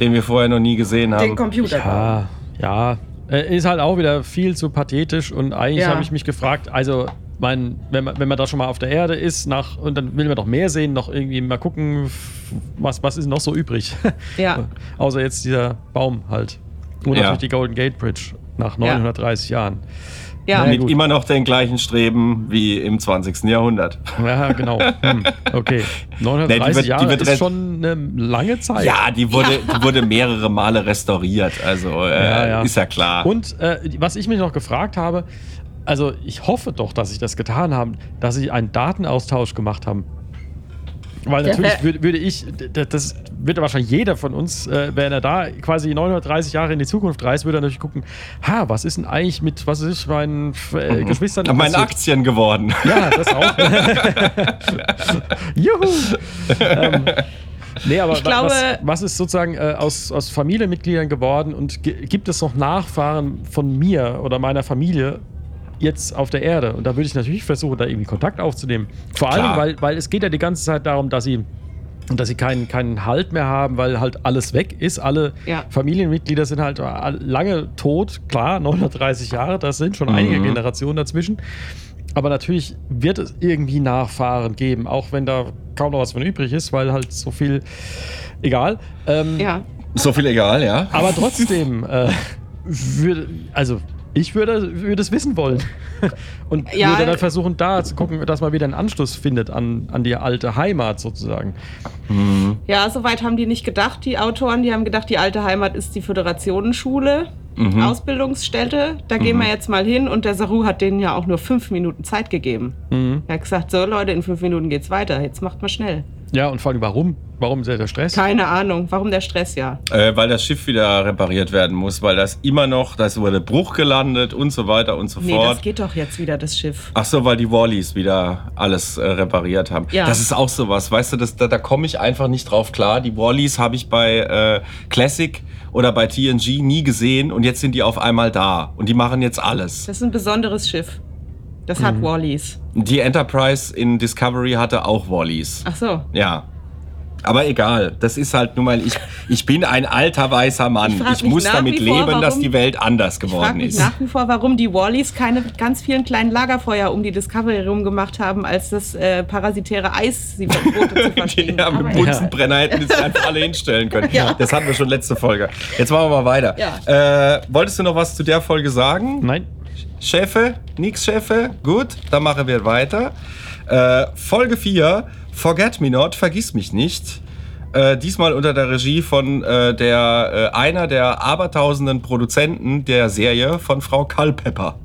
den wir vorher noch nie gesehen haben. Den Computer. Ja, ja. Äh, Ist halt auch wieder viel zu pathetisch und eigentlich Ja. habe ich mich gefragt, also mein, wenn, man, wenn man da schon mal auf der Erde ist nach, und dann will man doch mehr sehen, noch irgendwie mal gucken, was, was ist noch so übrig. Ja. Außer jetzt dieser Baum halt. Und Ja. natürlich die Golden Gate Bridge nach 930 Jahren. Ja. Na mit gut. immer noch den gleichen Streben wie im 20. Jahrhundert. Ja, genau. Hm, okay. 930 Nee, die wird- die Jahre wird ist schon eine lange Zeit. Ja, die wurde, die wurde mehrere Male restauriert. Also äh, Ja, ja. ist ja klar. Und äh, was ich mich noch gefragt habe, also ich hoffe doch, dass sie das getan haben, dass sie einen Datenaustausch gemacht haben. Weil natürlich würde, würde ich, das wird wahrscheinlich jeder von uns, äh, wenn er da quasi 930 Jahre in die Zukunft reist, würde er natürlich gucken, ha, was ist denn eigentlich mit, was ist meinen äh, Geschwistern Meine? Aktien geworden. Ja, das auch. Juhu! ähm, Nee, aber glaube- was, was ist sozusagen äh, aus, aus Familienmitgliedern geworden und gi- gibt es noch Nachfahren von mir oder meiner Familie jetzt auf der Erde? Und da würde ich natürlich versuchen, da irgendwie Kontakt aufzunehmen. Vor allem, Klar. weil, weil es geht ja die ganze Zeit darum, dass sie dass sie keinen, keinen Halt mehr haben, weil halt alles weg ist. Alle Ja. Familienmitglieder sind halt all- lange tot. Klar, 930 Jahre, das sind schon einige Mhm. Generationen dazwischen. Aber natürlich wird es irgendwie Nachfahren geben, auch wenn da kaum noch was von übrig ist, weil halt so viel egal. Ähm, Ja. So viel egal, ja. Aber trotzdem, äh, würde, also ich würde, würde es wissen wollen. Und Ja. würde dann versuchen, da zu gucken, dass man wieder einen Anschluss findet an, an die alte Heimat sozusagen. Ja, soweit haben die nicht gedacht, die Autoren. Die haben gedacht, die alte Heimat ist die Föderationenschule, Ausbildungsstätte. Da gehen wir jetzt mal hin. Und der Saru hat denen ja auch nur fünf Minuten Zeit gegeben. Mhm. Er hat gesagt, so Leute, in fünf Minuten geht's weiter. Jetzt macht mal schnell. Ja, und vor allem warum? Warum ist der Stress? Keine Ahnung, warum der Stress ja. Äh, weil das Schiff wieder repariert werden muss, weil das immer noch, das wurde Bruch gelandet und so weiter und so Nee, fort. das geht doch jetzt wieder, das Schiff. Ach so, weil die Wallis wieder alles äh, repariert haben. Ja. Das ist auch sowas, weißt du, das, da, da komme ich einfach nicht drauf klar. Die Wallis habe ich bei äh, Classic oder bei TNG nie gesehen und jetzt sind die auf einmal da und die machen jetzt alles. Das ist ein besonderes Schiff. Das hat Mhm. Wallis. Die Enterprise in Discovery hatte auch Wallis. Ach so. Ja. Aber egal, das ist halt nun mal, ich, ich bin ein alter weißer Mann. Ich Ich, mich muss damit vor, leben, dass warum- die Welt anders Ich geworden mich ist. nach wie vor, warum die Wallis keine ganz vielen kleinen Lagerfeuer um die Discovery rum gemacht haben, als das äh, parasitäre Eis sie verbote zu Die verstehen. haben Aber- mit Bunsenbrenner hätten es einfach alle hinstellen können. Ja. Das hatten wir schon letzte Folge. Jetzt machen wir mal weiter. Ja. Äh, wolltest du noch was zu der Folge sagen? Nein. Chefe? Nix, Chefe? Gut, dann machen wir weiter. Äh, Folge 4, Forget Me Not, Vergiss mich nicht. Äh, diesmal unter der Regie von äh, der, äh, einer der abertausenden Produzenten der Serie von Frau Culpepper.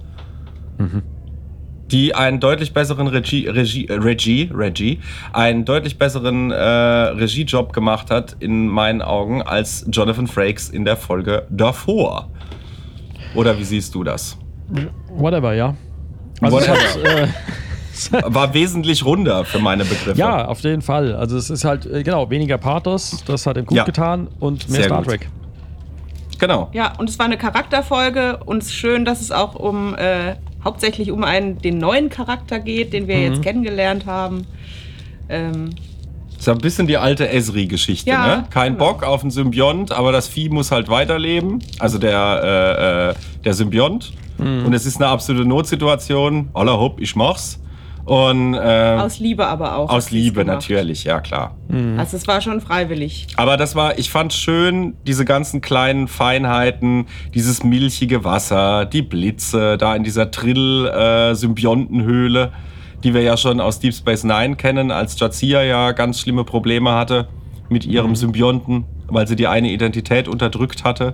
Die einen deutlich besseren Regie, Regie, äh, Regie, Regie, einen deutlich besseren äh, Regiejob gemacht hat, in meinen Augen, als Jonathan Frakes in der Folge davor. Oder wie siehst du das? Whatever, ja. Also es Whatever. hat, äh, war wesentlich runder für meine Begriffe. ja, auf jeden Fall. Also es ist halt, äh, genau, weniger Pathos, das hat ihm gut Ja. getan und mehr Sehr Star gut. Trek. Genau. Ja, und es war eine Charakterfolge und es ist schön, dass es auch um äh, hauptsächlich um einen den neuen Charakter geht, den wir Mhm. jetzt kennengelernt haben. Ähm, Ist ja ein bisschen die alte Esri-Geschichte, Ja, ne? Kein genau. Bock auf einen Symbiont, aber das Vieh muss halt weiterleben. Also der, äh, äh, der Symbiont. Mhm. Und es ist eine absolute Notsituation. Holla hopp, ich mach's. Und äh, aus Liebe aber auch. aus Liebe natürlich, ja klar. Also es war schon freiwillig. Aber das war, ich fand schön, diese ganzen kleinen Feinheiten, dieses milchige Wasser, die Blitze da in dieser Trill-Symbiontenhöhle, die wir ja schon aus Deep Space Nine kennen, als Jazia ja ganz schlimme Probleme hatte mit ihrem Symbionten, weil sie die eine Identität unterdrückt hatte.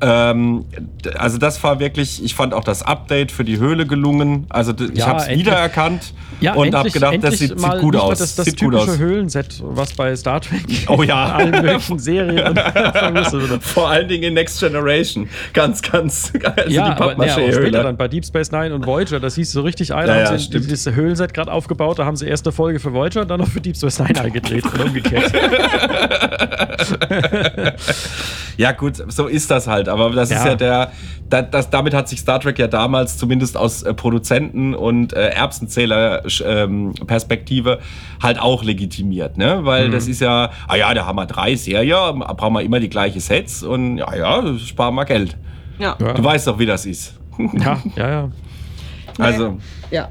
Ähm, d- also das war wirklich, ich fand auch das Update für die Höhle gelungen. Also ich Ja, habe es wiedererkannt Ja, und habe gedacht, das sieht, sieht gut aus. Das, das sieht gut typische aus. Höhlenset, was bei Star Trek Oh ja. in allen möglichen Serien und. Vor allen Dingen in Next Generation. Ganz, ganz. Also ja, die aber, nee, aber später dann bei Deep Space Nine und Voyager, das hieß so richtig ein, Ja, da ja, haben sie stimmt. dieses Höhlenset gerade aufgebaut, da haben sie erst eine Folge für Voyager und dann noch für Deep Space Nine eingedreht und umgekehrt. Ja, gut, so ist das halt. Aber das ist Ja. ja der. Da, das, damit hat sich Star Trek ja damals zumindest aus äh, Produzenten- und äh, Erbsenzähler-Perspektive halt auch legitimiert, ne? Mhm. Weil das ist ja, ah ja, da haben wir drei Serien, brauchen wir immer die gleichen Sets und ja, ja, sparen wir Geld. Ja. Ja. Du weißt doch, wie das ist. ja, ja, ja. Also, Ja.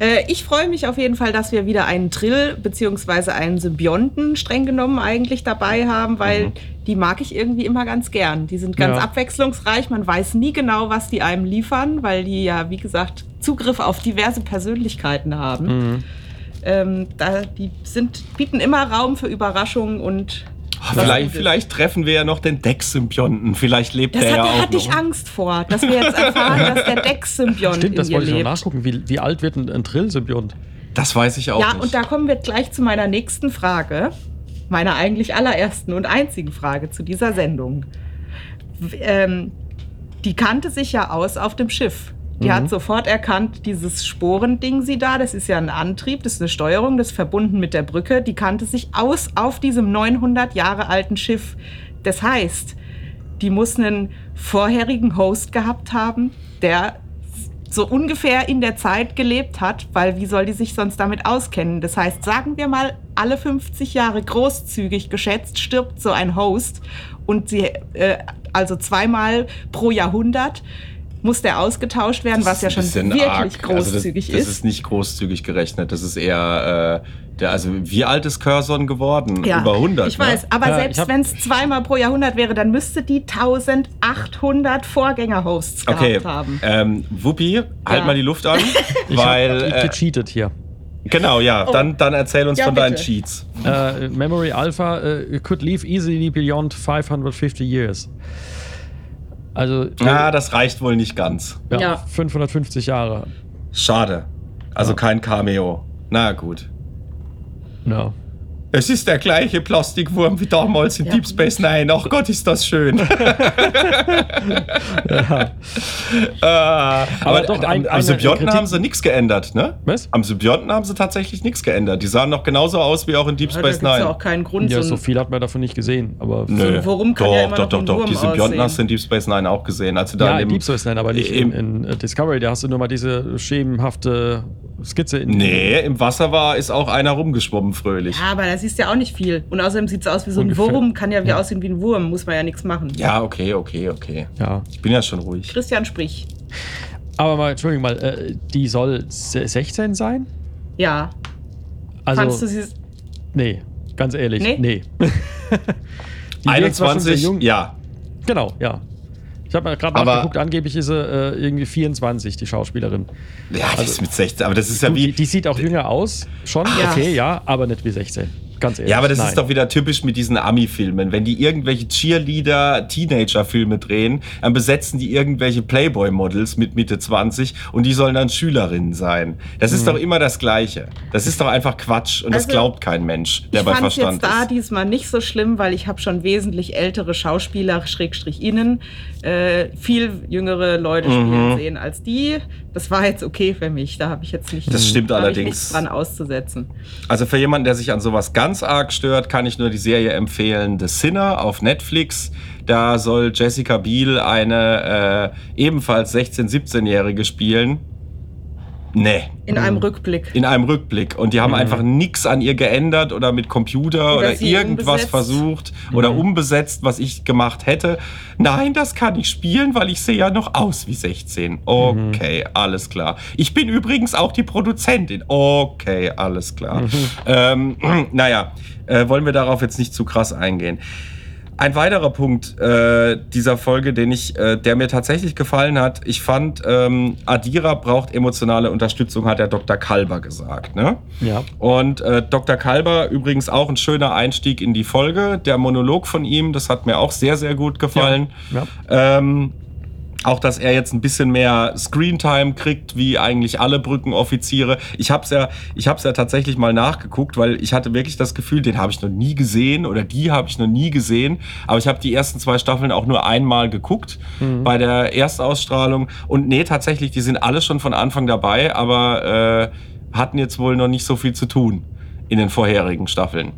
Äh, ich freue mich auf jeden Fall, dass wir wieder einen Trill bzw. einen Symbionten streng genommen eigentlich dabei haben, weil die mag ich irgendwie immer ganz gern. Die sind ganz Ja. abwechslungsreich. Man weiß nie genau, was die einem liefern, weil die ja, wie gesagt, Zugriff auf diverse Persönlichkeiten haben. Ähm, da, die sind, bieten immer Raum für Überraschungen und vielleicht, vielleicht treffen wir ja noch den Dex-Symbionten. Vielleicht lebt Das der hat, ja da auch hatte ich. Angst vor, dass wir jetzt erfahren, dass der Dex-Symbiont Stimmt, in das ihr wollte ich noch lebt. nachgucken. Wie, wie alt wird ein, ein Trill-Symbiont? Das weiß ich auch Ja, nicht. und da kommen wir gleich zu meiner nächsten Frage. Meiner eigentlich allerersten und einzigen Frage zu dieser Sendung. Ähm, die kannte sich ja aus auf dem Schiff. Die hat sofort erkannt, dieses Sporending sie da, das ist ja ein Antrieb, das ist eine Steuerung, das ist verbunden mit der Brücke, die kannte sich aus auf diesem 900 Jahre alten Schiff. Das heißt, die muss einen vorherigen Host gehabt haben, der so ungefähr in der Zeit gelebt hat, weil wie soll die sich sonst damit auskennen? Das heißt, sagen wir mal, alle 50 Jahre großzügig geschätzt stirbt so ein Host und sie, äh, also zweimal pro Jahrhundert muss der ausgetauscht werden, was ja schon wirklich arg. großzügig also das, ist. Das ist nicht großzügig gerechnet. Das ist eher, äh, der, also wie alt ist Curzon geworden? Über 100. Ich weiß, ne? aber Ja, selbst hab- wenn es zweimal pro Jahrhundert wäre, dann müsste die 1800 Vorgänger-Hosts Okay, gehabt haben. ähm, Wuppi, halt Ja. mal die Luft an, Ich weil habe äh, gecheatet hier. genau, ja, dann, dann erzähl uns Ja, von deinen bitte. Cheats. Äh, Memory Alpha äh, could live easily beyond 550 years. Also Ah, das reicht wohl nicht ganz. ja, Ja. 550 Jahre. Schade. Also kein Cameo. Na gut. Ja. Es ist der gleiche Plastikwurm wie damals in Ja. Deep Space Nine. Ach Gott, ist das schön. Äh, aber doch, am, ein- am eine Symbionten haben sie nichts geändert, ne? Was? Am Symbionten haben sie tatsächlich nichts geändert. Die sahen noch genauso aus wie auch in Deep Ja, da Space gibt es ja auch Nine. keinen Grund. Ja, so viel hat man davon nicht gesehen. Aber Nö. Worum kann doch, ja immer doch, noch doch, doch. Wurm Die Symbionten hast du in Deep Space Nine auch gesehen. Als du da ja, in Deep Space Nine, aber nicht in, in Discovery. Da hast du nur mal diese schemenhafte Skizze. In Nee, im Wasser war, ist auch einer rumgeschwommen fröhlich. Ja, aber das ist ja auch nicht viel. Und außerdem sieht es aus wie so ein Ungefähr. Wurm, kann ja wie aussehen wie ein Wurm, muss man ja nichts machen. Ja, okay, okay, okay. Ja. Ich bin ja schon ruhig. Christian, sprich. Aber mal, Entschuldigung mal, äh, die soll se- 16 sein? Ja. Also, Fandst du sie. nee, ganz ehrlich, Nee? nee. Die wirkt zwar schon sehr 21, jung. ja. Genau, ja. Ich habe mal gerade nachgeguckt, angeblich ist sie äh, irgendwie 24, die Schauspielerin. Ja, das ist mit 16, aber das ist ja wie. die, die sieht auch jünger aus, schon, Ja. okay, ja, aber nicht wie 16. Ganz ehrlich. Ja, aber das nein. ist doch wieder typisch mit diesen Ami-Filmen. Wenn die irgendwelche Cheerleader-Teenager-Filme drehen, dann besetzen die irgendwelche Playboy-Models mit Mitte 20 und die sollen dann Schülerinnen sein. Das ist doch immer das Gleiche. Das ist doch einfach Quatsch und das Also, glaubt kein Mensch, der ich bei fand Verstand jetzt da ist. diesmal nicht so schlimm, weil ich habe schon wesentlich ältere Schauspieler, Schrägstrich innen, äh, viel jüngere Leute Mhm. spielen sehen als die. Das war jetzt okay für mich. Da habe ich jetzt nicht, Das stimmt allerdings. nichts dran auszusetzen. Also für jemanden, der sich an sowas ganz arg stört, kann ich nur die Serie empfehlen, The Sinner auf Netflix. Da soll Jessica Biel eine äh, ebenfalls 16-, 17-Jährige spielen. Nee, In einem Rückblick. in einem Rückblick. Und die haben einfach nichts an ihr geändert oder mit Computer oder, Oder irgendwas umbesetzt. versucht oder umbesetzt, was ich gemacht hätte. Nein, das kann ich spielen, weil ich sehe ja noch aus wie 16. Okay, alles klar. Ich bin übrigens auch die Produzentin. Okay, alles klar. Ähm, naja, äh, wollen wir darauf jetzt nicht zu krass eingehen. Ein weiterer Punkt äh, dieser Folge, den ich, äh, der mir tatsächlich gefallen hat, ich fand, ähm, Adira braucht emotionale Unterstützung, hat der Dr. Kalber gesagt. Ne? Ja. Und äh, Dr. Kalber übrigens auch ein schöner Einstieg in die Folge. Der Monolog von ihm, das hat mir auch sehr, sehr gut gefallen. Ja. Ähm, auch, dass er jetzt ein bisschen mehr Screentime kriegt, wie eigentlich alle Brückenoffiziere. Ich habe es ja, ich hab's ja tatsächlich mal nachgeguckt, weil ich hatte wirklich das Gefühl, den habe ich noch nie gesehen oder die habe ich noch nie gesehen. Aber ich habe die ersten zwei Staffeln auch nur einmal geguckt bei der Erstausstrahlung. Und nee, tatsächlich, die sind alle schon von Anfang dabei, aber äh, hatten jetzt wohl noch nicht so viel zu tun in den vorherigen Staffeln.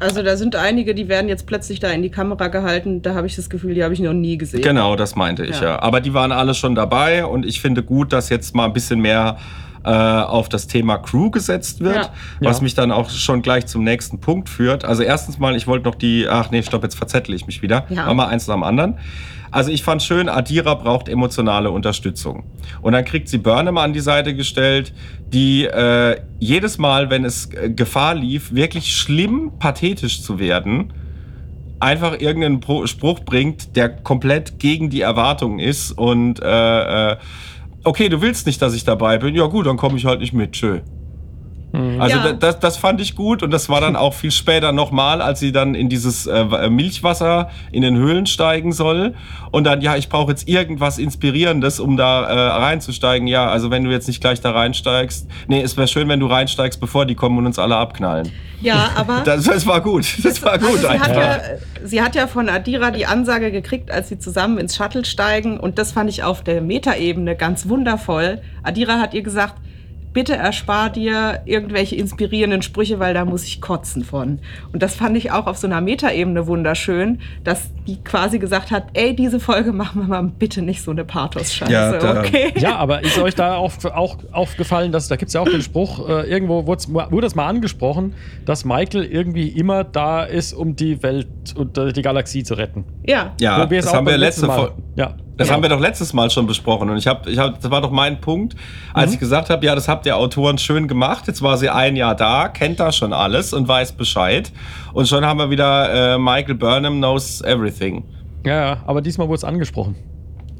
Also da sind einige, die werden jetzt plötzlich da in die Kamera gehalten. Da habe ich das Gefühl, die habe ich noch nie gesehen. Genau, das meinte ich ja. Ja. Aber die waren alle schon dabei und ich finde gut, dass jetzt mal ein bisschen mehr äh, auf das Thema Crew gesetzt wird, Ja. was Ja. mich dann auch schon gleich zum nächsten Punkt führt. Also erstens mal, ich wollte noch die, ach nee, stopp, jetzt verzettel ich mich wieder. Ja. Mach mal eins nach dem anderen. Also ich fand schön, Adira braucht emotionale Unterstützung. Und dann kriegt sie Burnham an die Seite gestellt, die äh, jedes Mal, wenn es äh, Gefahr lief, wirklich schlimm pathetisch zu werden, einfach irgendeinen Spruch bringt, der komplett gegen die Erwartungen ist und äh, äh, okay, du willst nicht, dass ich dabei bin, ja gut, dann komme ich halt nicht mit, tschö. Also Ja. da- das, das fand ich gut und das war dann auch viel später nochmal, als sie dann in dieses äh, Milchwasser in den Höhlen steigen soll und dann, ja, ich brauche jetzt irgendwas Inspirierendes, um da äh, reinzusteigen. Ja, also wenn du jetzt nicht gleich da reinsteigst, nee, es wäre schön, wenn du reinsteigst, bevor die kommen und uns alle abknallen. Ja, aber Das, das war gut, das war gut also sie, hat einfach. ja, sie hat ja von Adira die Ansage gekriegt, als sie zusammen ins Shuttle steigen. Und das fand ich auf der Metaebene ganz wundervoll. Adira hat ihr gesagt, bitte erspar dir irgendwelche inspirierenden Sprüche, weil da muss ich kotzen von. Und das fand ich auch auf so einer Metaebene wunderschön, dass die quasi gesagt hat, ey, diese Folge machen wir mal bitte nicht so eine Pathos-Scheiße, Ja, okay? Ja, aber ist euch da auch, auch aufgefallen, dass da gibt es ja auch den Spruch, äh, irgendwo wurde das mal angesprochen, dass Michael irgendwie immer da ist, um die Welt und äh, die Galaxie zu retten. Ja. Ja, Wo wir es das auch haben wir letzte Mal- Folge. Ja. Das Ja. haben wir doch letztes Mal schon besprochen und ich habe, ich hab, das war doch mein Punkt, als Mhm. ich gesagt habe, ja, das habt ihr Autoren schön gemacht. Jetzt war sie ein Jahr da, kennt da schon alles und weiß Bescheid und schon haben wir wieder äh, Michael Burnham knows everything. Ja, ja, aber diesmal wurde es angesprochen.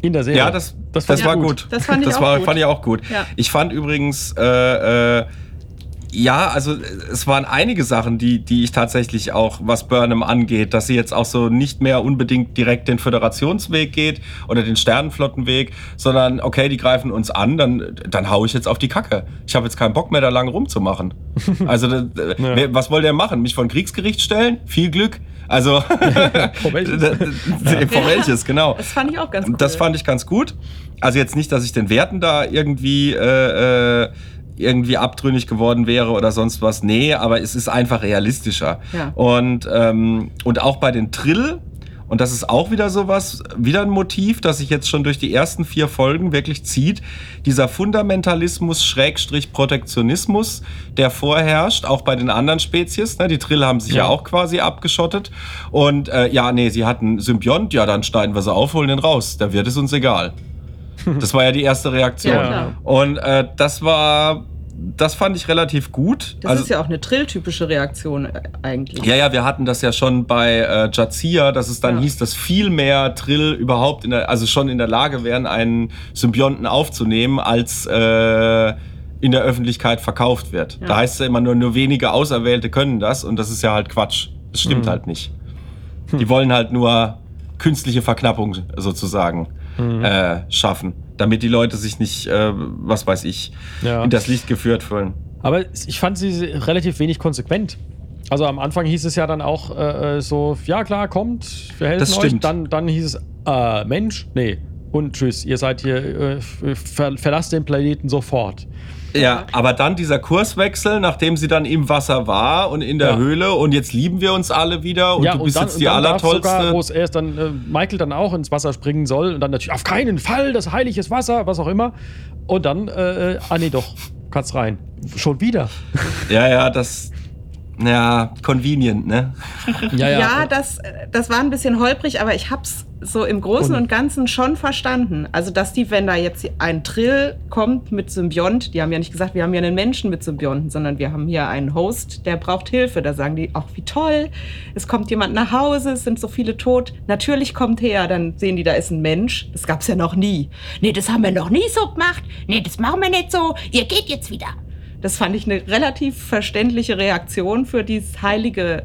In der Serie. Ja, das, das, fand ich war gut. Das fand ich das auch war, gut. fand ich auch gut. Ja. Ich fand übrigens, äh, äh, ja, also es waren einige Sachen, die, die ich tatsächlich auch, was Burnham angeht, dass sie jetzt auch so nicht mehr unbedingt direkt den Föderationsweg geht oder den Sternenflottenweg, sondern okay, die greifen uns an, dann, dann hau ich jetzt auf die Kacke. Ich habe jetzt keinen Bock mehr, da lang rumzumachen. Also, Ja. wer- was wollt ihr machen? Mich vor ein Kriegsgericht stellen? Viel Glück. Also, Vor welches? vor welches, genau. Das fand ich auch ganz cool. Das fand ich ganz gut. Also jetzt nicht, dass ich den Werten da irgendwie äh, äh, irgendwie abtrünnig geworden wäre oder sonst was. Nee, aber es ist einfach realistischer. Ja. Und, ähm, und auch bei den Trill, und das ist auch wieder sowas, wieder ein Motiv, das sich jetzt schon durch die ersten vier Folgen wirklich zieht. Dieser Fundamentalismus, Schrägstrich Protektionismus, der vorherrscht, auch bei den anderen Spezies. Ne? Die Trill haben sich ja, Ja. auch quasi abgeschottet. Und äh, ja, nee, sie hatten Symbiont, ja, dann schneiden wir sie auf, holen den raus. Da wird es uns egal. Das war ja die erste Reaktion. Ja. Und äh, das war, das fand ich relativ gut. Das ist ja auch eine Trill-typische Reaktion äh, eigentlich. Ja, ja, wir hatten das ja schon bei äh, Jazia, dass es dann Ja. hieß, dass viel mehr Trill überhaupt in der, also schon in der Lage wären, einen Symbionten aufzunehmen, als äh, in der Öffentlichkeit verkauft wird. Ja. Da heißt es ja immer nur, nur wenige Auserwählte können das und das ist ja halt Quatsch. Das stimmt halt nicht. Die wollen halt nur künstliche Verknappung sozusagen äh, schaffen, damit die Leute sich nicht, äh, was weiß ich, Ja. in das Licht geführt fühlen. Aber ich fand sie relativ wenig konsequent. Also am Anfang hieß es ja dann auch äh, äh, so, ja klar, kommt, wir helfen euch. Dann, dann hieß es, äh, Mensch, nee. Und tschüss, ihr seid hier, äh, ver verlasst den Planeten sofort. Ja, aber dann dieser Kurswechsel, nachdem sie dann im Wasser war und in der Ja. Höhle und jetzt lieben wir uns alle wieder und ja, du bist dann, jetzt die und dann darf sogar, wo allertollste. es erst dann äh, Michael dann auch ins Wasser springen soll und dann natürlich auf keinen Fall das heiliges Wasser, was auch immer. Und dann, äh, äh, ah nee, doch, kannst rein. Schon wieder. Ja, ja, das, ja, convenient, ne? Ja, das, das war ein bisschen holprig, aber ich hab's so im Großen Und- und Ganzen schon verstanden. Also, dass die, wenn da jetzt ein Trill kommt mit Symbiont, die haben ja nicht gesagt, wir haben ja einen Menschen mit Symbionten, sondern wir haben hier einen Host, der braucht Hilfe. Da sagen die, auch wie toll, es kommt jemand nach Hause, es sind so viele tot. Natürlich kommt her, dann sehen die, da ist ein Mensch. Das gab's ja noch nie. Nee, das haben wir noch nie so gemacht. Nee, das machen wir nicht so. Ihr geht jetzt wieder. Das fand ich eine relativ verständliche Reaktion für dieses heilige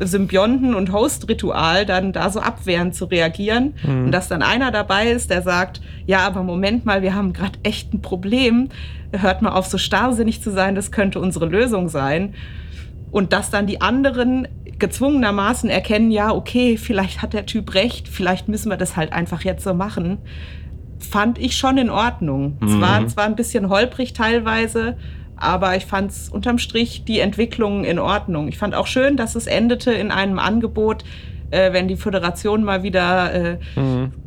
Symbionten- und Host-Ritual, dann da so abwehrend zu reagieren. Und dass dann einer dabei ist, der sagt, ja, aber Moment mal, wir haben gerade echt ein Problem. Hört mal auf, so starrsinnig zu sein, das könnte unsere Lösung sein. Und dass dann die anderen gezwungenermaßen erkennen, ja, okay, vielleicht hat der Typ recht, vielleicht müssen wir das halt einfach jetzt so machen, fand ich schon in Ordnung. Es war zwar ein bisschen holprig teilweise, aber ich fand es unterm Strich die Entwicklung in Ordnung. Ich fand auch schön, dass es endete in einem Angebot, äh, wenn die Föderation mal wieder äh,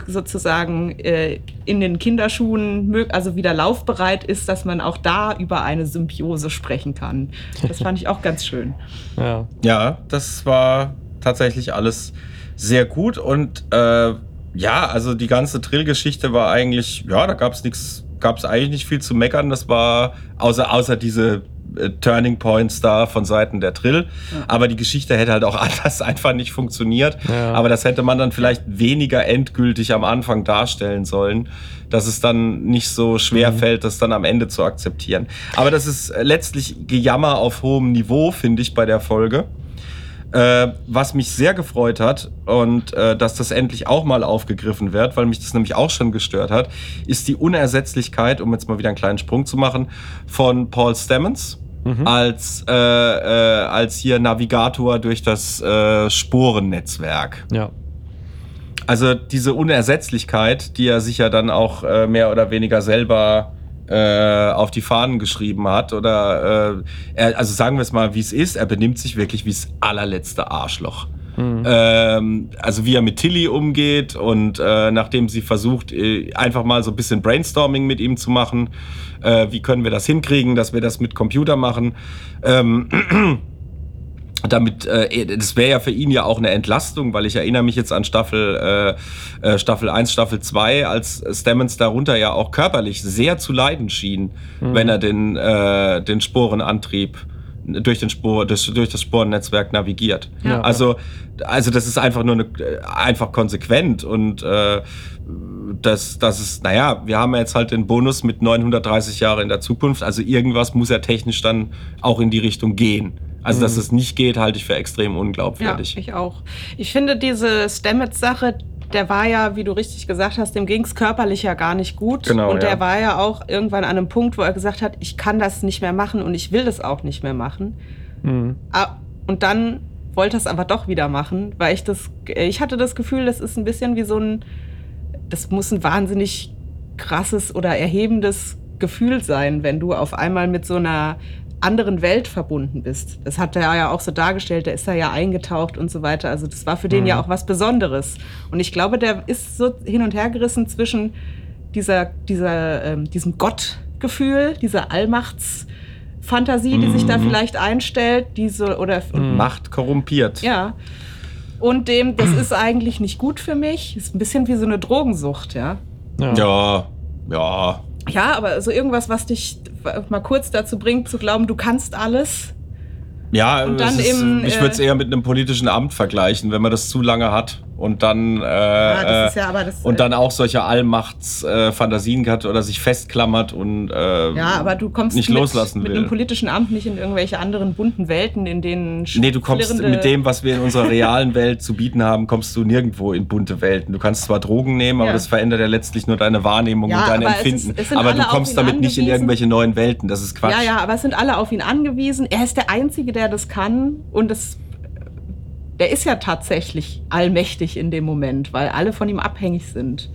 sozusagen äh, in den Kinderschuhen, mög- also wieder laufbereit ist, dass man auch da über eine Symbiose sprechen kann. Das fand ich auch ganz schön. Ja. Ja, das war tatsächlich alles sehr gut und äh, ja, also die ganze Trill-Geschichte war eigentlich, ja, da gab es nichts, gab es eigentlich nicht viel zu meckern. Das war außer außer diese äh, Turning Points da von Seiten der Trill. Aber die Geschichte hätte halt auch anders einfach nicht funktioniert. Ja. Aber das hätte man dann vielleicht weniger endgültig am Anfang darstellen sollen, dass es dann nicht so schwer fällt, das dann am Ende zu akzeptieren. Aber das ist letztlich Gejammer auf hohem Niveau, finde ich, bei der Folge. Äh, was mich sehr gefreut hat und äh, dass das endlich auch mal aufgegriffen wird, weil mich das nämlich auch schon gestört hat, ist die Unersetzlichkeit, um jetzt mal wieder einen kleinen Sprung zu machen, von Paul Stamens als, äh, äh, als hier Navigator durch das äh, Sporennetzwerk. Ja. Also diese Unersetzlichkeit, die er sich ja dann auch äh, mehr oder weniger selber äh, auf die Fahnen geschrieben hat. Oder äh, er, also sagen wir es mal, wie es ist, er benimmt sich wirklich wie das allerletzte Arschloch. Ähm, also wie er mit Tilly umgeht und äh, nachdem sie versucht, äh, einfach mal so ein bisschen Brainstorming mit ihm zu machen, äh, wie können wir das hinkriegen, dass wir das mit Computer machen. Ähm, damit, äh, das wäre ja für ihn ja auch eine Entlastung, weil ich erinnere mich jetzt an Staffel, äh, äh, Staffel 1, Staffel 2, als Stammens darunter ja auch körperlich sehr zu leiden schien, wenn er den, äh, den Sporenantrieb durch, den Spor, das, durch das Sporennetzwerk navigiert. Ja. Also, also das ist einfach nur eine, einfach konsequent und äh, das, das ist, naja, wir haben ja jetzt halt den Bonus mit 930 Jahre in der Zukunft, also irgendwas muss ja technisch dann auch in die Richtung gehen. Also, dass es nicht geht, halte ich für extrem Ja, unglaubwürdig. ich auch. Ich finde diese Stamets-Sache, der war ja, wie du richtig gesagt hast, dem ging es körperlich ja gar nicht gut. Genau, Und der ja. war ja auch irgendwann an einem Punkt, wo er gesagt hat, ich kann das nicht mehr machen und ich will das auch nicht mehr machen. Mhm. Ah, Und dann wollte er es aber doch wieder machen, weil ich das, ich hatte das Gefühl, das ist ein bisschen wie so ein, das muss ein wahnsinnig krasses oder erhebendes Gefühl sein, wenn du auf einmal mit so einer anderen Welt verbunden bist. Das hat er ja auch so dargestellt, der ist da ja eingetaucht und so weiter. Also das war für den ja auch was Besonderes. Und ich glaube, der ist so hin und her gerissen zwischen dieser, dieser, ähm, diesem Gottgefühl, dieser Allmachtsfantasie, die sich da vielleicht einstellt, diese oder und Macht korrumpiert. ja. Und dem, das ist eigentlich nicht gut für mich. Ist ein bisschen wie so eine Drogensucht, ja. Ja. Ja, ja. Ja, aber so irgendwas, was dich mal kurz dazu bringt, zu glauben, du kannst alles. Ja, Und das dann ist, eben, ich äh, würde es eher mit einem politischen Amt vergleichen, wenn man das zu lange hat und dann, äh, das ist äh, ja aber das. und dann auch solche Allmachtsfantasien äh, hat oder sich festklammert und äh, ja, aber du kommst nicht mit, loslassen mit will. einem politischen Amt nicht in irgendwelche anderen bunten Welten, in denen Nee, du kommst mit dem, was wir in unserer realen Welt zu bieten haben, kommst du nirgendwo in bunte Welten. Du kannst zwar Drogen nehmen, aber Ja. das verändert ja letztlich nur deine Wahrnehmung Ja, und dein aber es ist- Empfinden. es aber du kommst damit nicht in angewiesen. irgendwelche neuen Welten. Das ist Quatsch. Ja, ja, aber es sind alle auf ihn angewiesen. Er ist der Einzige, der das kann. Und es, der ist ja tatsächlich allmächtig in dem Moment, weil alle von ihm abhängig sind.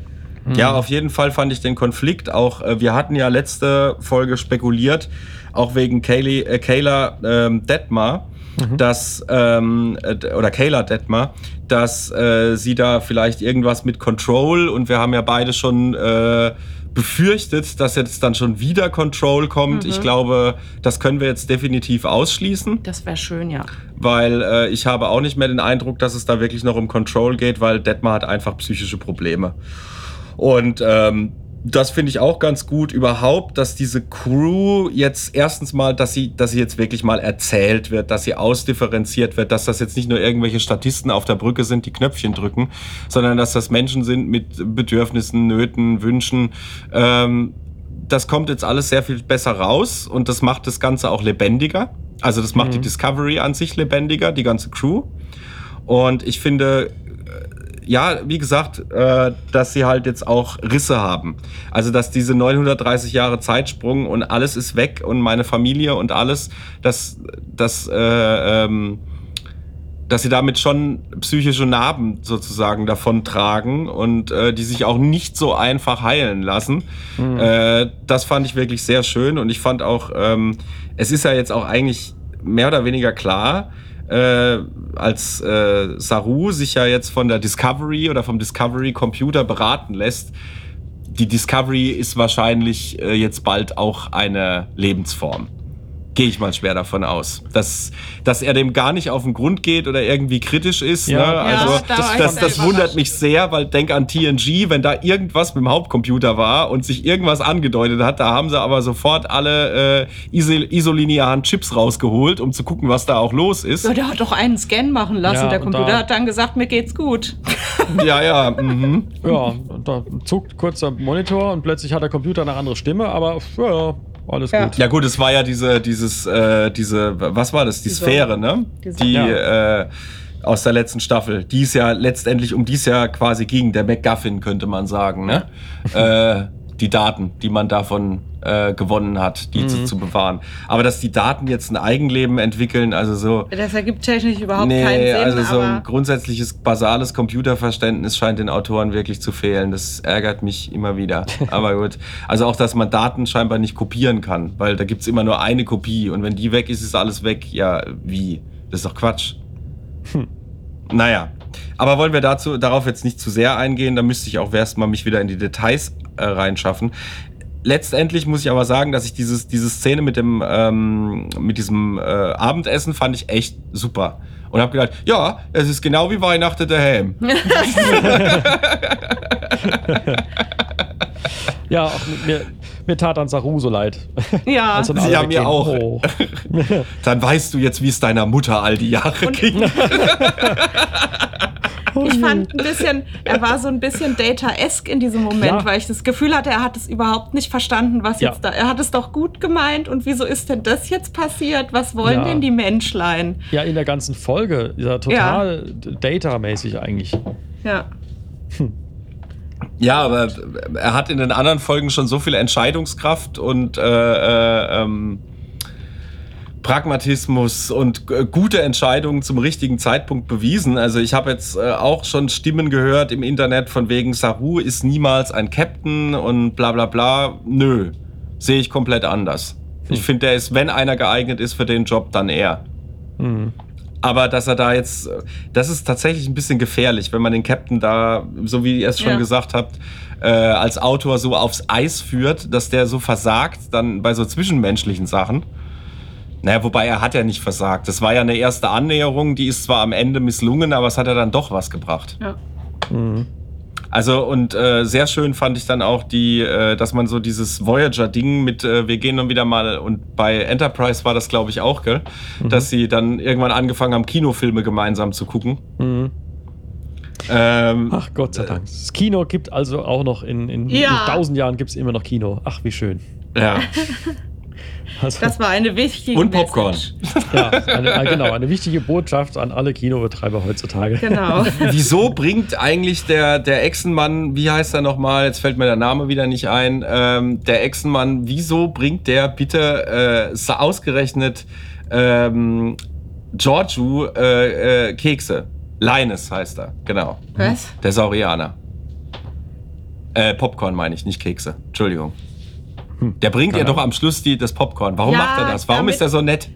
Ja, auf jeden Fall fand ich den Konflikt auch. Äh, wir hatten ja letzte Folge spekuliert, auch wegen Kaylee, äh, Kayla ähm, Detmar, dass, ähm, äh, oder Kayla Detmar, dass äh, sie da vielleicht irgendwas mit Control und wir haben ja beide schon äh, befürchtet, dass jetzt dann schon wieder Control kommt. Ich glaube, das können wir jetzt definitiv ausschließen Das wäre schön, ja. Weil äh, ich habe auch nicht mehr den Eindruck, dass es da wirklich noch um Control geht, weil Detmar hat einfach psychische Probleme. Und ähm, das finde ich auch ganz gut überhaupt, dass diese Crew jetzt erstens mal, dass sie, dass sie jetzt wirklich mal erzählt wird, dass sie ausdifferenziert wird, dass das jetzt nicht nur irgendwelche Statisten auf der Brücke sind, die Knöpfchen drücken, sondern dass das Menschen sind mit Bedürfnissen, Nöten, Wünschen. Ähm, das kommt jetzt alles sehr viel besser raus und das macht das Ganze auch lebendiger. Also das macht die Discovery an sich lebendiger, die ganze Crew. Und ich finde, äh, ja, wie gesagt, äh, dass sie halt jetzt auch Risse haben. Also dass diese 930 Jahre Zeitsprung und alles ist weg und meine Familie und alles, dass, dass, äh, ähm, dass sie damit schon psychische Narben sozusagen davon tragen und äh, die sich auch nicht so einfach heilen lassen. Äh, das fand ich wirklich sehr schön und ich fand auch, ähm, es ist ja jetzt auch eigentlich mehr oder weniger klar, äh, als äh, Saru sich ja jetzt von der Discovery oder vom Discovery Computer beraten lässt, die Discovery ist wahrscheinlich äh, jetzt bald auch eine Lebensform. Gehe ich mal schwer davon aus. Dass, dass er dem gar nicht auf den Grund geht oder irgendwie kritisch ist. Ja. ne? Ja, Also war das, das, sehr das wundert mich sehr, weil denk an TNG, wenn da irgendwas mit dem Hauptcomputer war und sich irgendwas angedeutet hat, da haben sie aber sofort alle äh, iso- isolinearen Chips rausgeholt, um zu gucken, was da auch los ist. Ja, der hat doch einen Scan machen lassen. Ja, der Computer da- hat dann gesagt, mir geht's gut. ja, ja. Mhm. Ja, und da zuckt kurz der Monitor und plötzlich hat der Computer eine andere Stimme, aber ja, ja, alles Ja. gut. Ja gut, es war ja diese, dieses, äh, diese, was war das? Die Diese- Sphäre, ne? Die Ja. äh, aus der letzten Staffel, die es ja letztendlich um dies ja quasi ging, der MacGuffin könnte man sagen, ne? äh, die Daten, die man davon äh, gewonnen hat, die zu, zu bewahren. Aber dass die Daten jetzt ein Eigenleben entwickeln, also so. Das ergibt technisch überhaupt keinen Nee, Sinn. also so ein grundsätzliches, basales Computerverständnis scheint den Autoren wirklich zu fehlen. Das ärgert mich immer wieder. Aber gut. Also auch, dass man Daten scheinbar nicht kopieren kann, weil da gibt es immer nur eine Kopie und wenn die weg ist, ist alles weg. Ja, wie? Das ist doch Quatsch. Naja. Aber wollen wir dazu, darauf jetzt nicht zu sehr eingehen, da müsste ich auch erst mal mich wieder in die Details äh, reinschaffen. Letztendlich muss ich aber sagen, dass ich dieses, diese Szene mit dem ähm, mit diesem äh, Abendessen fand ich echt super. Und habe gedacht, ja, es ist genau wie Weihnachten daheim. Ja, auch mir, mir tat an Saru so leid. Ja. Als dann Ja, mir weggehen. auch. Oh. Dann weißt du jetzt, wie es deiner Mutter all die Jahre ging. Ich fand ein bisschen, er war so ein bisschen Data-esque in diesem Moment, Ja. weil ich das Gefühl hatte, er hat es überhaupt nicht verstanden, was Ja. jetzt da. Er hat es doch gut gemeint und wieso ist denn das jetzt passiert? Was wollen Ja. denn die Menschlein? Ja, in der ganzen Folge. Ja, total data-mäßig eigentlich. Ja. Ja, aber er hat in den anderen Folgen schon so viel Entscheidungskraft und äh, äh, ähm, Pragmatismus und äh, gute Entscheidungen zum richtigen Zeitpunkt bewiesen. Also ich habe jetzt äh, auch schon Stimmen gehört im Internet von wegen Saru ist niemals ein Captain und bla bla bla. Nö, sehe ich komplett anders. Ich finde, der ist, wenn einer geeignet ist für den Job, dann er. Mhm. Aber dass er da jetzt, das ist tatsächlich ein bisschen gefährlich, wenn man den Captain da, so wie ihr es schon Ja. gesagt habt, äh, als Autor so aufs Eis führt, dass der so versagt, dann bei so zwischenmenschlichen Sachen. Naja, wobei er hat ja nicht versagt. Das war ja eine erste Annäherung, die ist zwar am Ende misslungen, aber es hat ja dann doch was gebracht. ja. Mhm. Also und äh, sehr schön fand ich dann auch die, äh, dass man so dieses Voyager-Ding mit, äh, wir gehen dann wieder mal und bei Enterprise war das glaube ich auch, gell, dass sie dann irgendwann angefangen haben, Kinofilme gemeinsam zu gucken. Mhm. Ähm, Ach Gott sei Dank. Das Kino gibt also auch noch in, in, Ja. in tausend Jahren gibt es immer noch Kino. Ach, wie schön. ja. Also, Das war eine wichtige Und Popcorn. Message. ja, eine, äh, genau, eine wichtige Botschaft an alle Kinobetreiber heutzutage. Genau. Wieso bringt eigentlich der, der Echsenmann, wie heißt er nochmal, jetzt fällt mir der Name wieder nicht ein, ähm, der Echsenmann, wieso bringt der bitte äh, ausgerechnet ähm, Giorgio äh, äh, Kekse? Linus heißt er, genau. Was? Der Saurianer. Äh, Popcorn meine ich, nicht Kekse. Entschuldigung. Der bringt ihr doch am Schluss die, das Popcorn. Warum Ja, macht er das? Warum ist er so nett?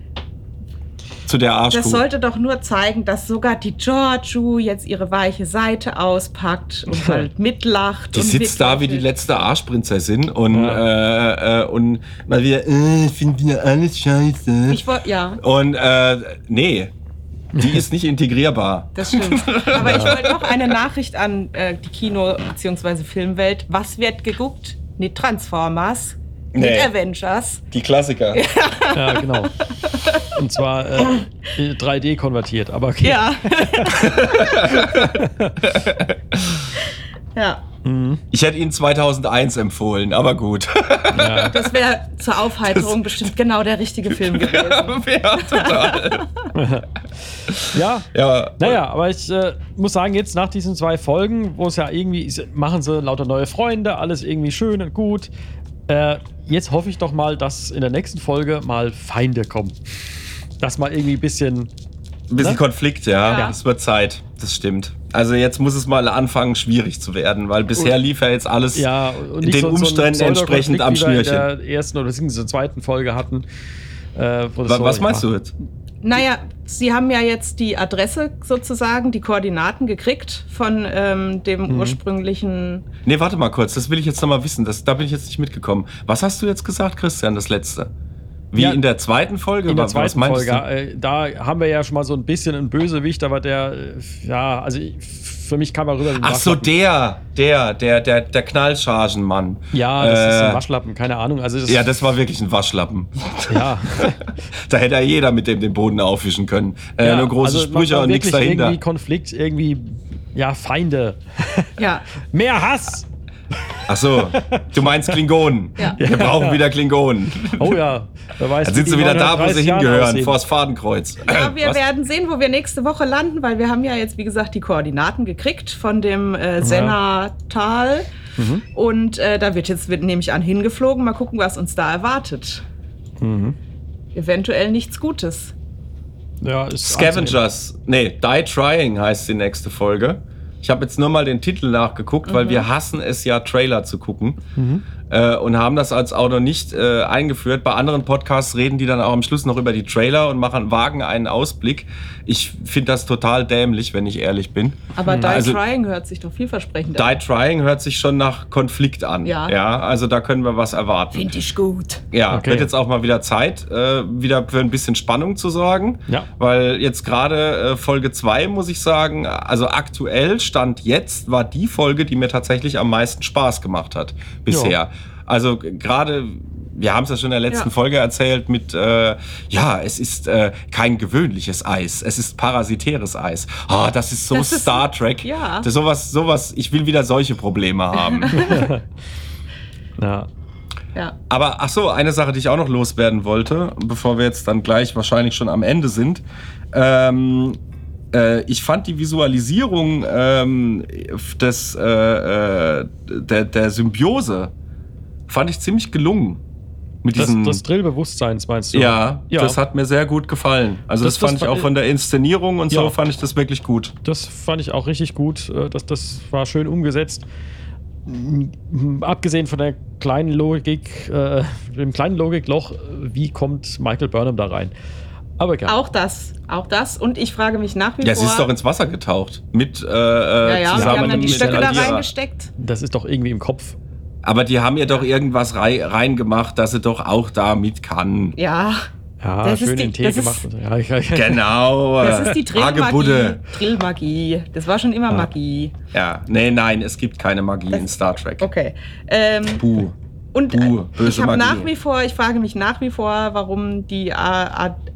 Zu der Arschkuh. Das sollte doch nur zeigen, dass sogar die Giorgio jetzt ihre weiche Seite auspackt und halt mitlacht. Die und sitzt da wie die letzte Arschprinzessin und, Ja. äh, äh, und mal wieder, äh, ich finde wieder alles scheiße. Ich wollte, ja, und äh, nee, die ist nicht integrierbar. das stimmt. Aber ich wollte noch eine Nachricht an äh, die Kino- bzw. Filmwelt. Was wird geguckt? Nicht Transformers, Nee. nicht Avengers. Die Klassiker. Ja, genau. Und zwar äh, 3D konvertiert, aber okay. Ja. ja, Ich hätte ihn 2001 empfohlen, aber gut. Ja. das wäre zur Aufheiterung bestimmt genau der richtige Film gewesen. ja, total. ja. Ja, Naja, aber ich äh, muss sagen, jetzt nach diesen zwei Folgen, wo es ja irgendwie, machen sie lauter neue Freunde, alles irgendwie schön und gut. Äh, jetzt hoffe ich doch mal, dass in der nächsten Folge mal Feinde kommen. Dass mal irgendwie ein bisschen. ein bisschen Ne? Konflikt, ja. Ja. Es wird Zeit, das stimmt. Also jetzt muss es mal anfangen, schwierig zu werden, weil bisher Und- lief ja jetzt alles Ja, und nicht den so, Umständen so entsprechend am wie wir Schnürchen. In der ersten oder beziehungsweise zweiten Folge hatten. Äh, wo das Wa- so, Was meinst ja. du jetzt? Naja, Sie haben ja jetzt die Adresse sozusagen, die Koordinaten gekriegt von ähm, dem Mhm. ursprünglichen. Nee, warte mal kurz, das will ich jetzt noch mal wissen. Das, da bin ich jetzt nicht mitgekommen. Was hast du jetzt gesagt, Christian, das letzte? Wie Ja. in der zweiten Folge? In der zweiten Folge, du? äh, da haben wir ja schon mal so ein bisschen einen Bösewicht, aber der, äh, ja, also ich- für mich kam er rüber. wie ein Ach so, der, der, der, der, der Knallchargenmann. Ja, das ist Äh, ein Waschlappen, keine Ahnung. Also das, Ja, das war wirklich ein Waschlappen. ja. Da hätte ja jeder mit dem den Boden aufwischen können. Äh, ja, nur große also Sprüche war und nichts wirklich dahinter. Irgendwie Konflikt, irgendwie, ja, Feinde. Ja, Mehr Hass! Ach so, du meinst Klingonen. Ja. Wir brauchen wieder Klingonen. Oh ja, wer weiß. Dann sind sie wieder da, wo 130 sie hingehören, vors Fadenkreuz. Ja, wir Was? werden sehen, wo wir nächste Woche landen, weil wir haben ja jetzt, wie gesagt, die Koordinaten gekriegt von dem äh, Senna-Tal. Mhm. Und äh, da wird jetzt, wird, nehme ich an, hingeflogen. Mal gucken, was uns da erwartet. Mhm. Eventuell nichts Gutes. Ja, ist Scavengers. Nee, Die Trying heißt die nächste Folge. Ich habe jetzt nur mal den Titel nachgeguckt, weil wir hassen es ja, Trailer zu gucken. Äh, und haben das als auch noch nicht äh, eingeführt. Bei anderen Podcasts reden die dann auch am Schluss noch über die Trailer und machen wagen einen Ausblick. Ich finde das total dämlich, wenn ich ehrlich bin. Aber Die Also- Trying hört sich doch vielversprechend an. Die Trying hört sich schon nach Konflikt an. Ja. ja also da können wir was erwarten. Finde ich gut. Ja, Okay. wird jetzt auch mal wieder Zeit, äh, wieder für ein bisschen Spannung zu sorgen. Ja. Weil jetzt gerade äh, Folge 2, muss ich sagen, also aktuell Stand jetzt war die Folge, die mir tatsächlich am meisten Spaß gemacht hat bisher. Also gerade, wir haben es ja schon in der letzten Ja. Folge erzählt mit, äh, ja, es ist äh, kein gewöhnliches Eis, es ist parasitäres Eis. Ah, das ist so Das ist- Star Trek. ja. Das, sowas, sowas, ich will wieder solche Probleme haben. Ja. Ja. Aber ach so, eine Sache, die ich auch noch loswerden wollte, bevor wir jetzt dann gleich wahrscheinlich schon am Ende sind. Ähm, äh, ich fand die Visualisierung ähm, des, äh, äh, der, der Symbiose fand ich ziemlich gelungen. Mit Das, das Drillbewusstseins meinst du? ja, ja. das hat mir sehr gut gefallen. Also das, Das- das fand ich war- auch von der Inszenierung und so Ja. fand ich das wirklich gut. Das fand ich auch richtig gut. äh, Das, das war schön umgesetzt. Abgesehen von der kleinen Logik, äh, dem kleinen Logikloch, äh, wie kommt Michael Burnham da rein? Aber egal. Auch das, auch das. Und ich frage mich nach wie Ja, vor. sie ist doch ins Wasser getaucht. Mit, äh, ja, ja, sie zusammen haben dann die Stöcke da reingesteckt. Das ist doch irgendwie im Kopf. Aber die haben ihr doch irgendwas rei reingemacht, dass sie doch auch da mit kann. Ja, Ja, Das ist schön die- den Tee das gemacht. ist- ja, ja, ja. Genau. das ist die Drillmagie. Drillmagie. Das war schon immer Magie. Ja, nee, nein, es gibt keine Magie in Star Trek. Okay. Ähm, Buh. Und Buh, äh, böse ich habe Magie. nach wie vor, ich frage mich nach wie vor, warum die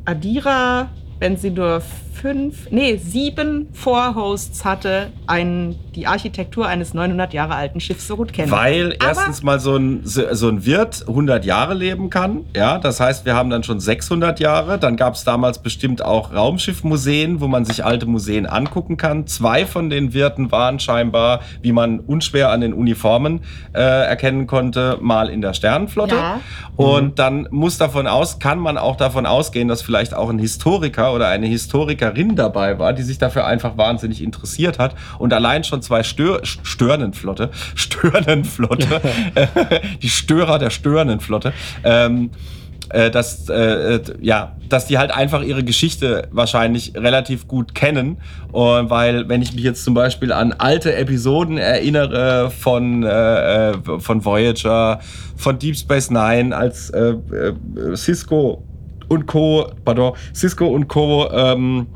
Adira, wenn sie nur fünf, nee, sieben Vorhosts hatte, einen, die Architektur eines 900 Jahre alten Schiffs so gut kennt. Weil Aber- erstens mal so ein, so ein Wirt 100 Jahre leben kann. Ja, das heißt, wir haben dann schon 600 Jahre. Dann gab es damals bestimmt auch Raumschiffmuseen, wo man sich alte Museen angucken kann. Zwei von den Wirten waren scheinbar, wie man unschwer an den Uniformen äh, erkennen konnte, mal in der Sternenflotte. Ja. Und dann muss davon aus, kann man auch davon ausgehen, dass vielleicht auch ein Historiker oder eine Historikerin dabei war, die sich dafür einfach wahnsinnig interessiert hat und allein schon zwei Stör Störnenflotte, Störnenflotte, die Störer der Störnenflotte, ähm, äh, dass, äh, äh, ja, dass die halt einfach ihre Geschichte wahrscheinlich relativ gut kennen. Und weil, wenn ich mich jetzt zum Beispiel an alte Episoden erinnere von, äh, äh, von Voyager, von Deep Space Nine, als äh, Cisco und Co., pardon, Cisco und Co. Ähm,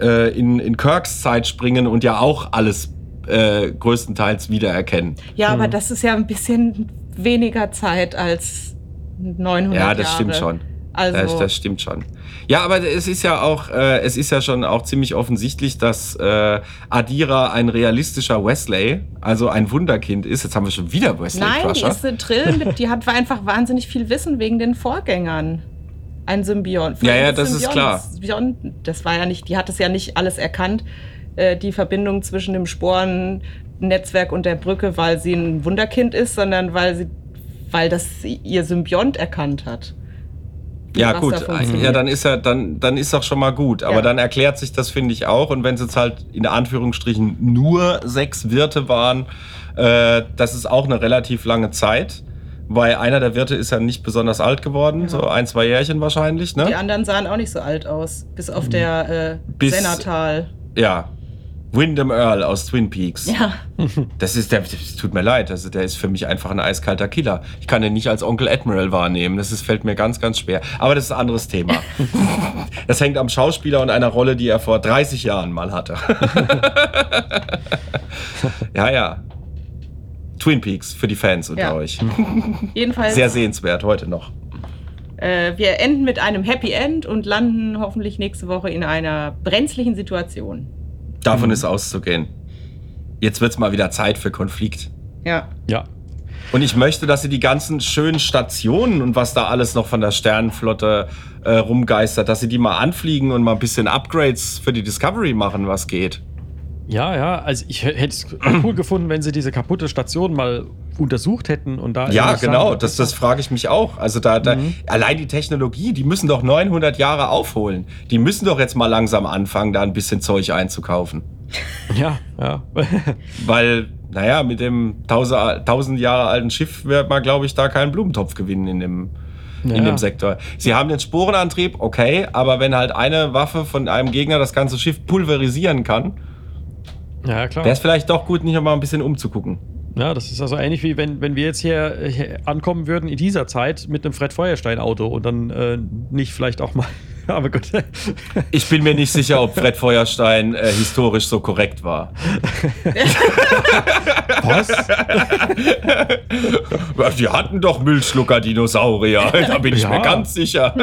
äh, in, in Kirks Zeit springen und ja auch alles äh, größtenteils wiedererkennen. ja, Hm. aber das ist ja ein bisschen weniger Zeit als 900 Ja, Jahre. das stimmt schon. Also, Das, das stimmt schon. Ja, aber es ist ja auch, äh, es ist ja schon auch ziemlich offensichtlich, dass äh, Adira ein realistischer Wesley, also ein Wunderkind ist. Jetzt haben wir schon wieder Wesley nein, die ist eine Trill, die hat einfach wahnsinnig viel Wissen wegen den Vorgängern. Ein Symbion. Ja, ja, das ist Symbiont- klar. Symbiont, das war ja nicht, die hat es ja nicht alles erkannt, äh, die Verbindung zwischen dem Sporennetzwerk und der Brücke, weil sie ein Wunderkind ist, sondern weil sie, weil das ihr Symbiont erkannt hat. Ja, gut. Ja, dann ist er, dann, dann ist doch schon mal gut. Aber Ja. dann erklärt sich das, finde ich, auch. Und wenn es jetzt halt in Anführungsstrichen nur sechs Wirte waren, äh, das ist auch eine relativ lange Zeit. Weil einer der Wirte ist ja nicht besonders alt geworden, so ein, zwei Jährchen wahrscheinlich, Die ne? anderen sahen auch nicht so alt aus, bis auf der äh, Sennatal. Ja. Wyndham Earl aus Twin Peaks. Ja. Das ist der, das tut mir leid, also der ist für mich einfach ein eiskalter Killer. Ich kann den nicht als Onkel Admiral wahrnehmen. Das ist, fällt mir ganz, ganz schwer. Aber das ist ein anderes Thema. Das hängt am Schauspieler und einer Rolle, die er vor 30 Jahren mal hatte. ja, ja. Twin Peaks für die Fans unter Ja. euch. Jedenfalls, Sehr sehenswert heute noch. äh, wir enden mit einem Happy End und landen hoffentlich nächste Woche in einer brenzlichen Situation. Davon ist auszugehen. Jetzt wird's mal wieder Zeit für Konflikt. Ja. Ja. Und ich möchte, dass sie die ganzen schönen Stationen und was da alles noch von der Sternenflotte äh, rumgeistert, dass sie die mal anfliegen und mal ein bisschen Upgrades für die Discovery machen, was geht. Ja, ja, also ich hätte es cool gefunden, wenn sie diese kaputte Station mal untersucht hätten und da. Ja, genau, sagen, das, das frage ich mich auch. Also da, da allein die Technologie, die müssen doch 900 Jahre aufholen. Die müssen doch jetzt mal langsam anfangen, da ein bisschen Zeug einzukaufen. Ja, ja. Weil, naja, mit dem 1000, 1000 Jahre alten Schiff wird man, glaube ich, da keinen Blumentopf gewinnen in dem, in Ja. dem Sektor. Sie haben den Sporenantrieb, okay, aber wenn halt eine Waffe von einem Gegner das ganze Schiff pulverisieren kann, ja, klar. wäre es vielleicht doch gut, nicht noch mal ein bisschen umzugucken. Ja, das ist also ähnlich wie wenn, wenn wir jetzt hier, hier ankommen würden in dieser Zeit mit einem Fred Feuerstein Auto und dann äh, nicht vielleicht auch mal. Aber gut. Ich bin mir nicht sicher, ob Fred Feuerstein äh, historisch so korrekt war. Was? Die hatten doch Müllschlucker-Dinosaurier, da bin ich Ja. mir ganz sicher.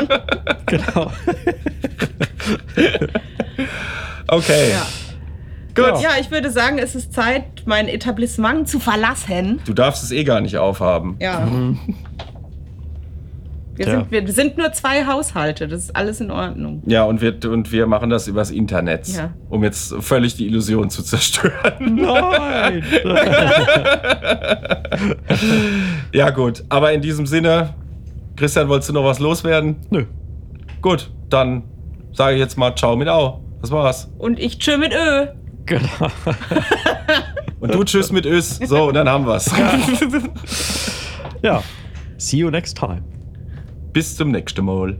genau. Okay. Ja. Gut. ja, ich würde sagen, es ist Zeit, mein Etablissement zu verlassen. Du darfst es eh gar nicht aufhaben. Ja. Wir, Tja. sind, wir sind nur zwei Haushalte, das ist alles in Ordnung. Ja, und wir, und wir machen das übers Internet, Ja. um jetzt völlig die Illusion zu zerstören. Nein! Ja, gut. Aber in diesem Sinne, Christian, wolltest du noch was loswerden? Nö. Gut, dann sage ich jetzt mal Ciao mit Au. Das war's. Und ich tschö mit Ö. Genau. Und du Tschüss mit Ös. So, und dann haben wir's. Ja. See you next time. Bis zum nächsten Mal.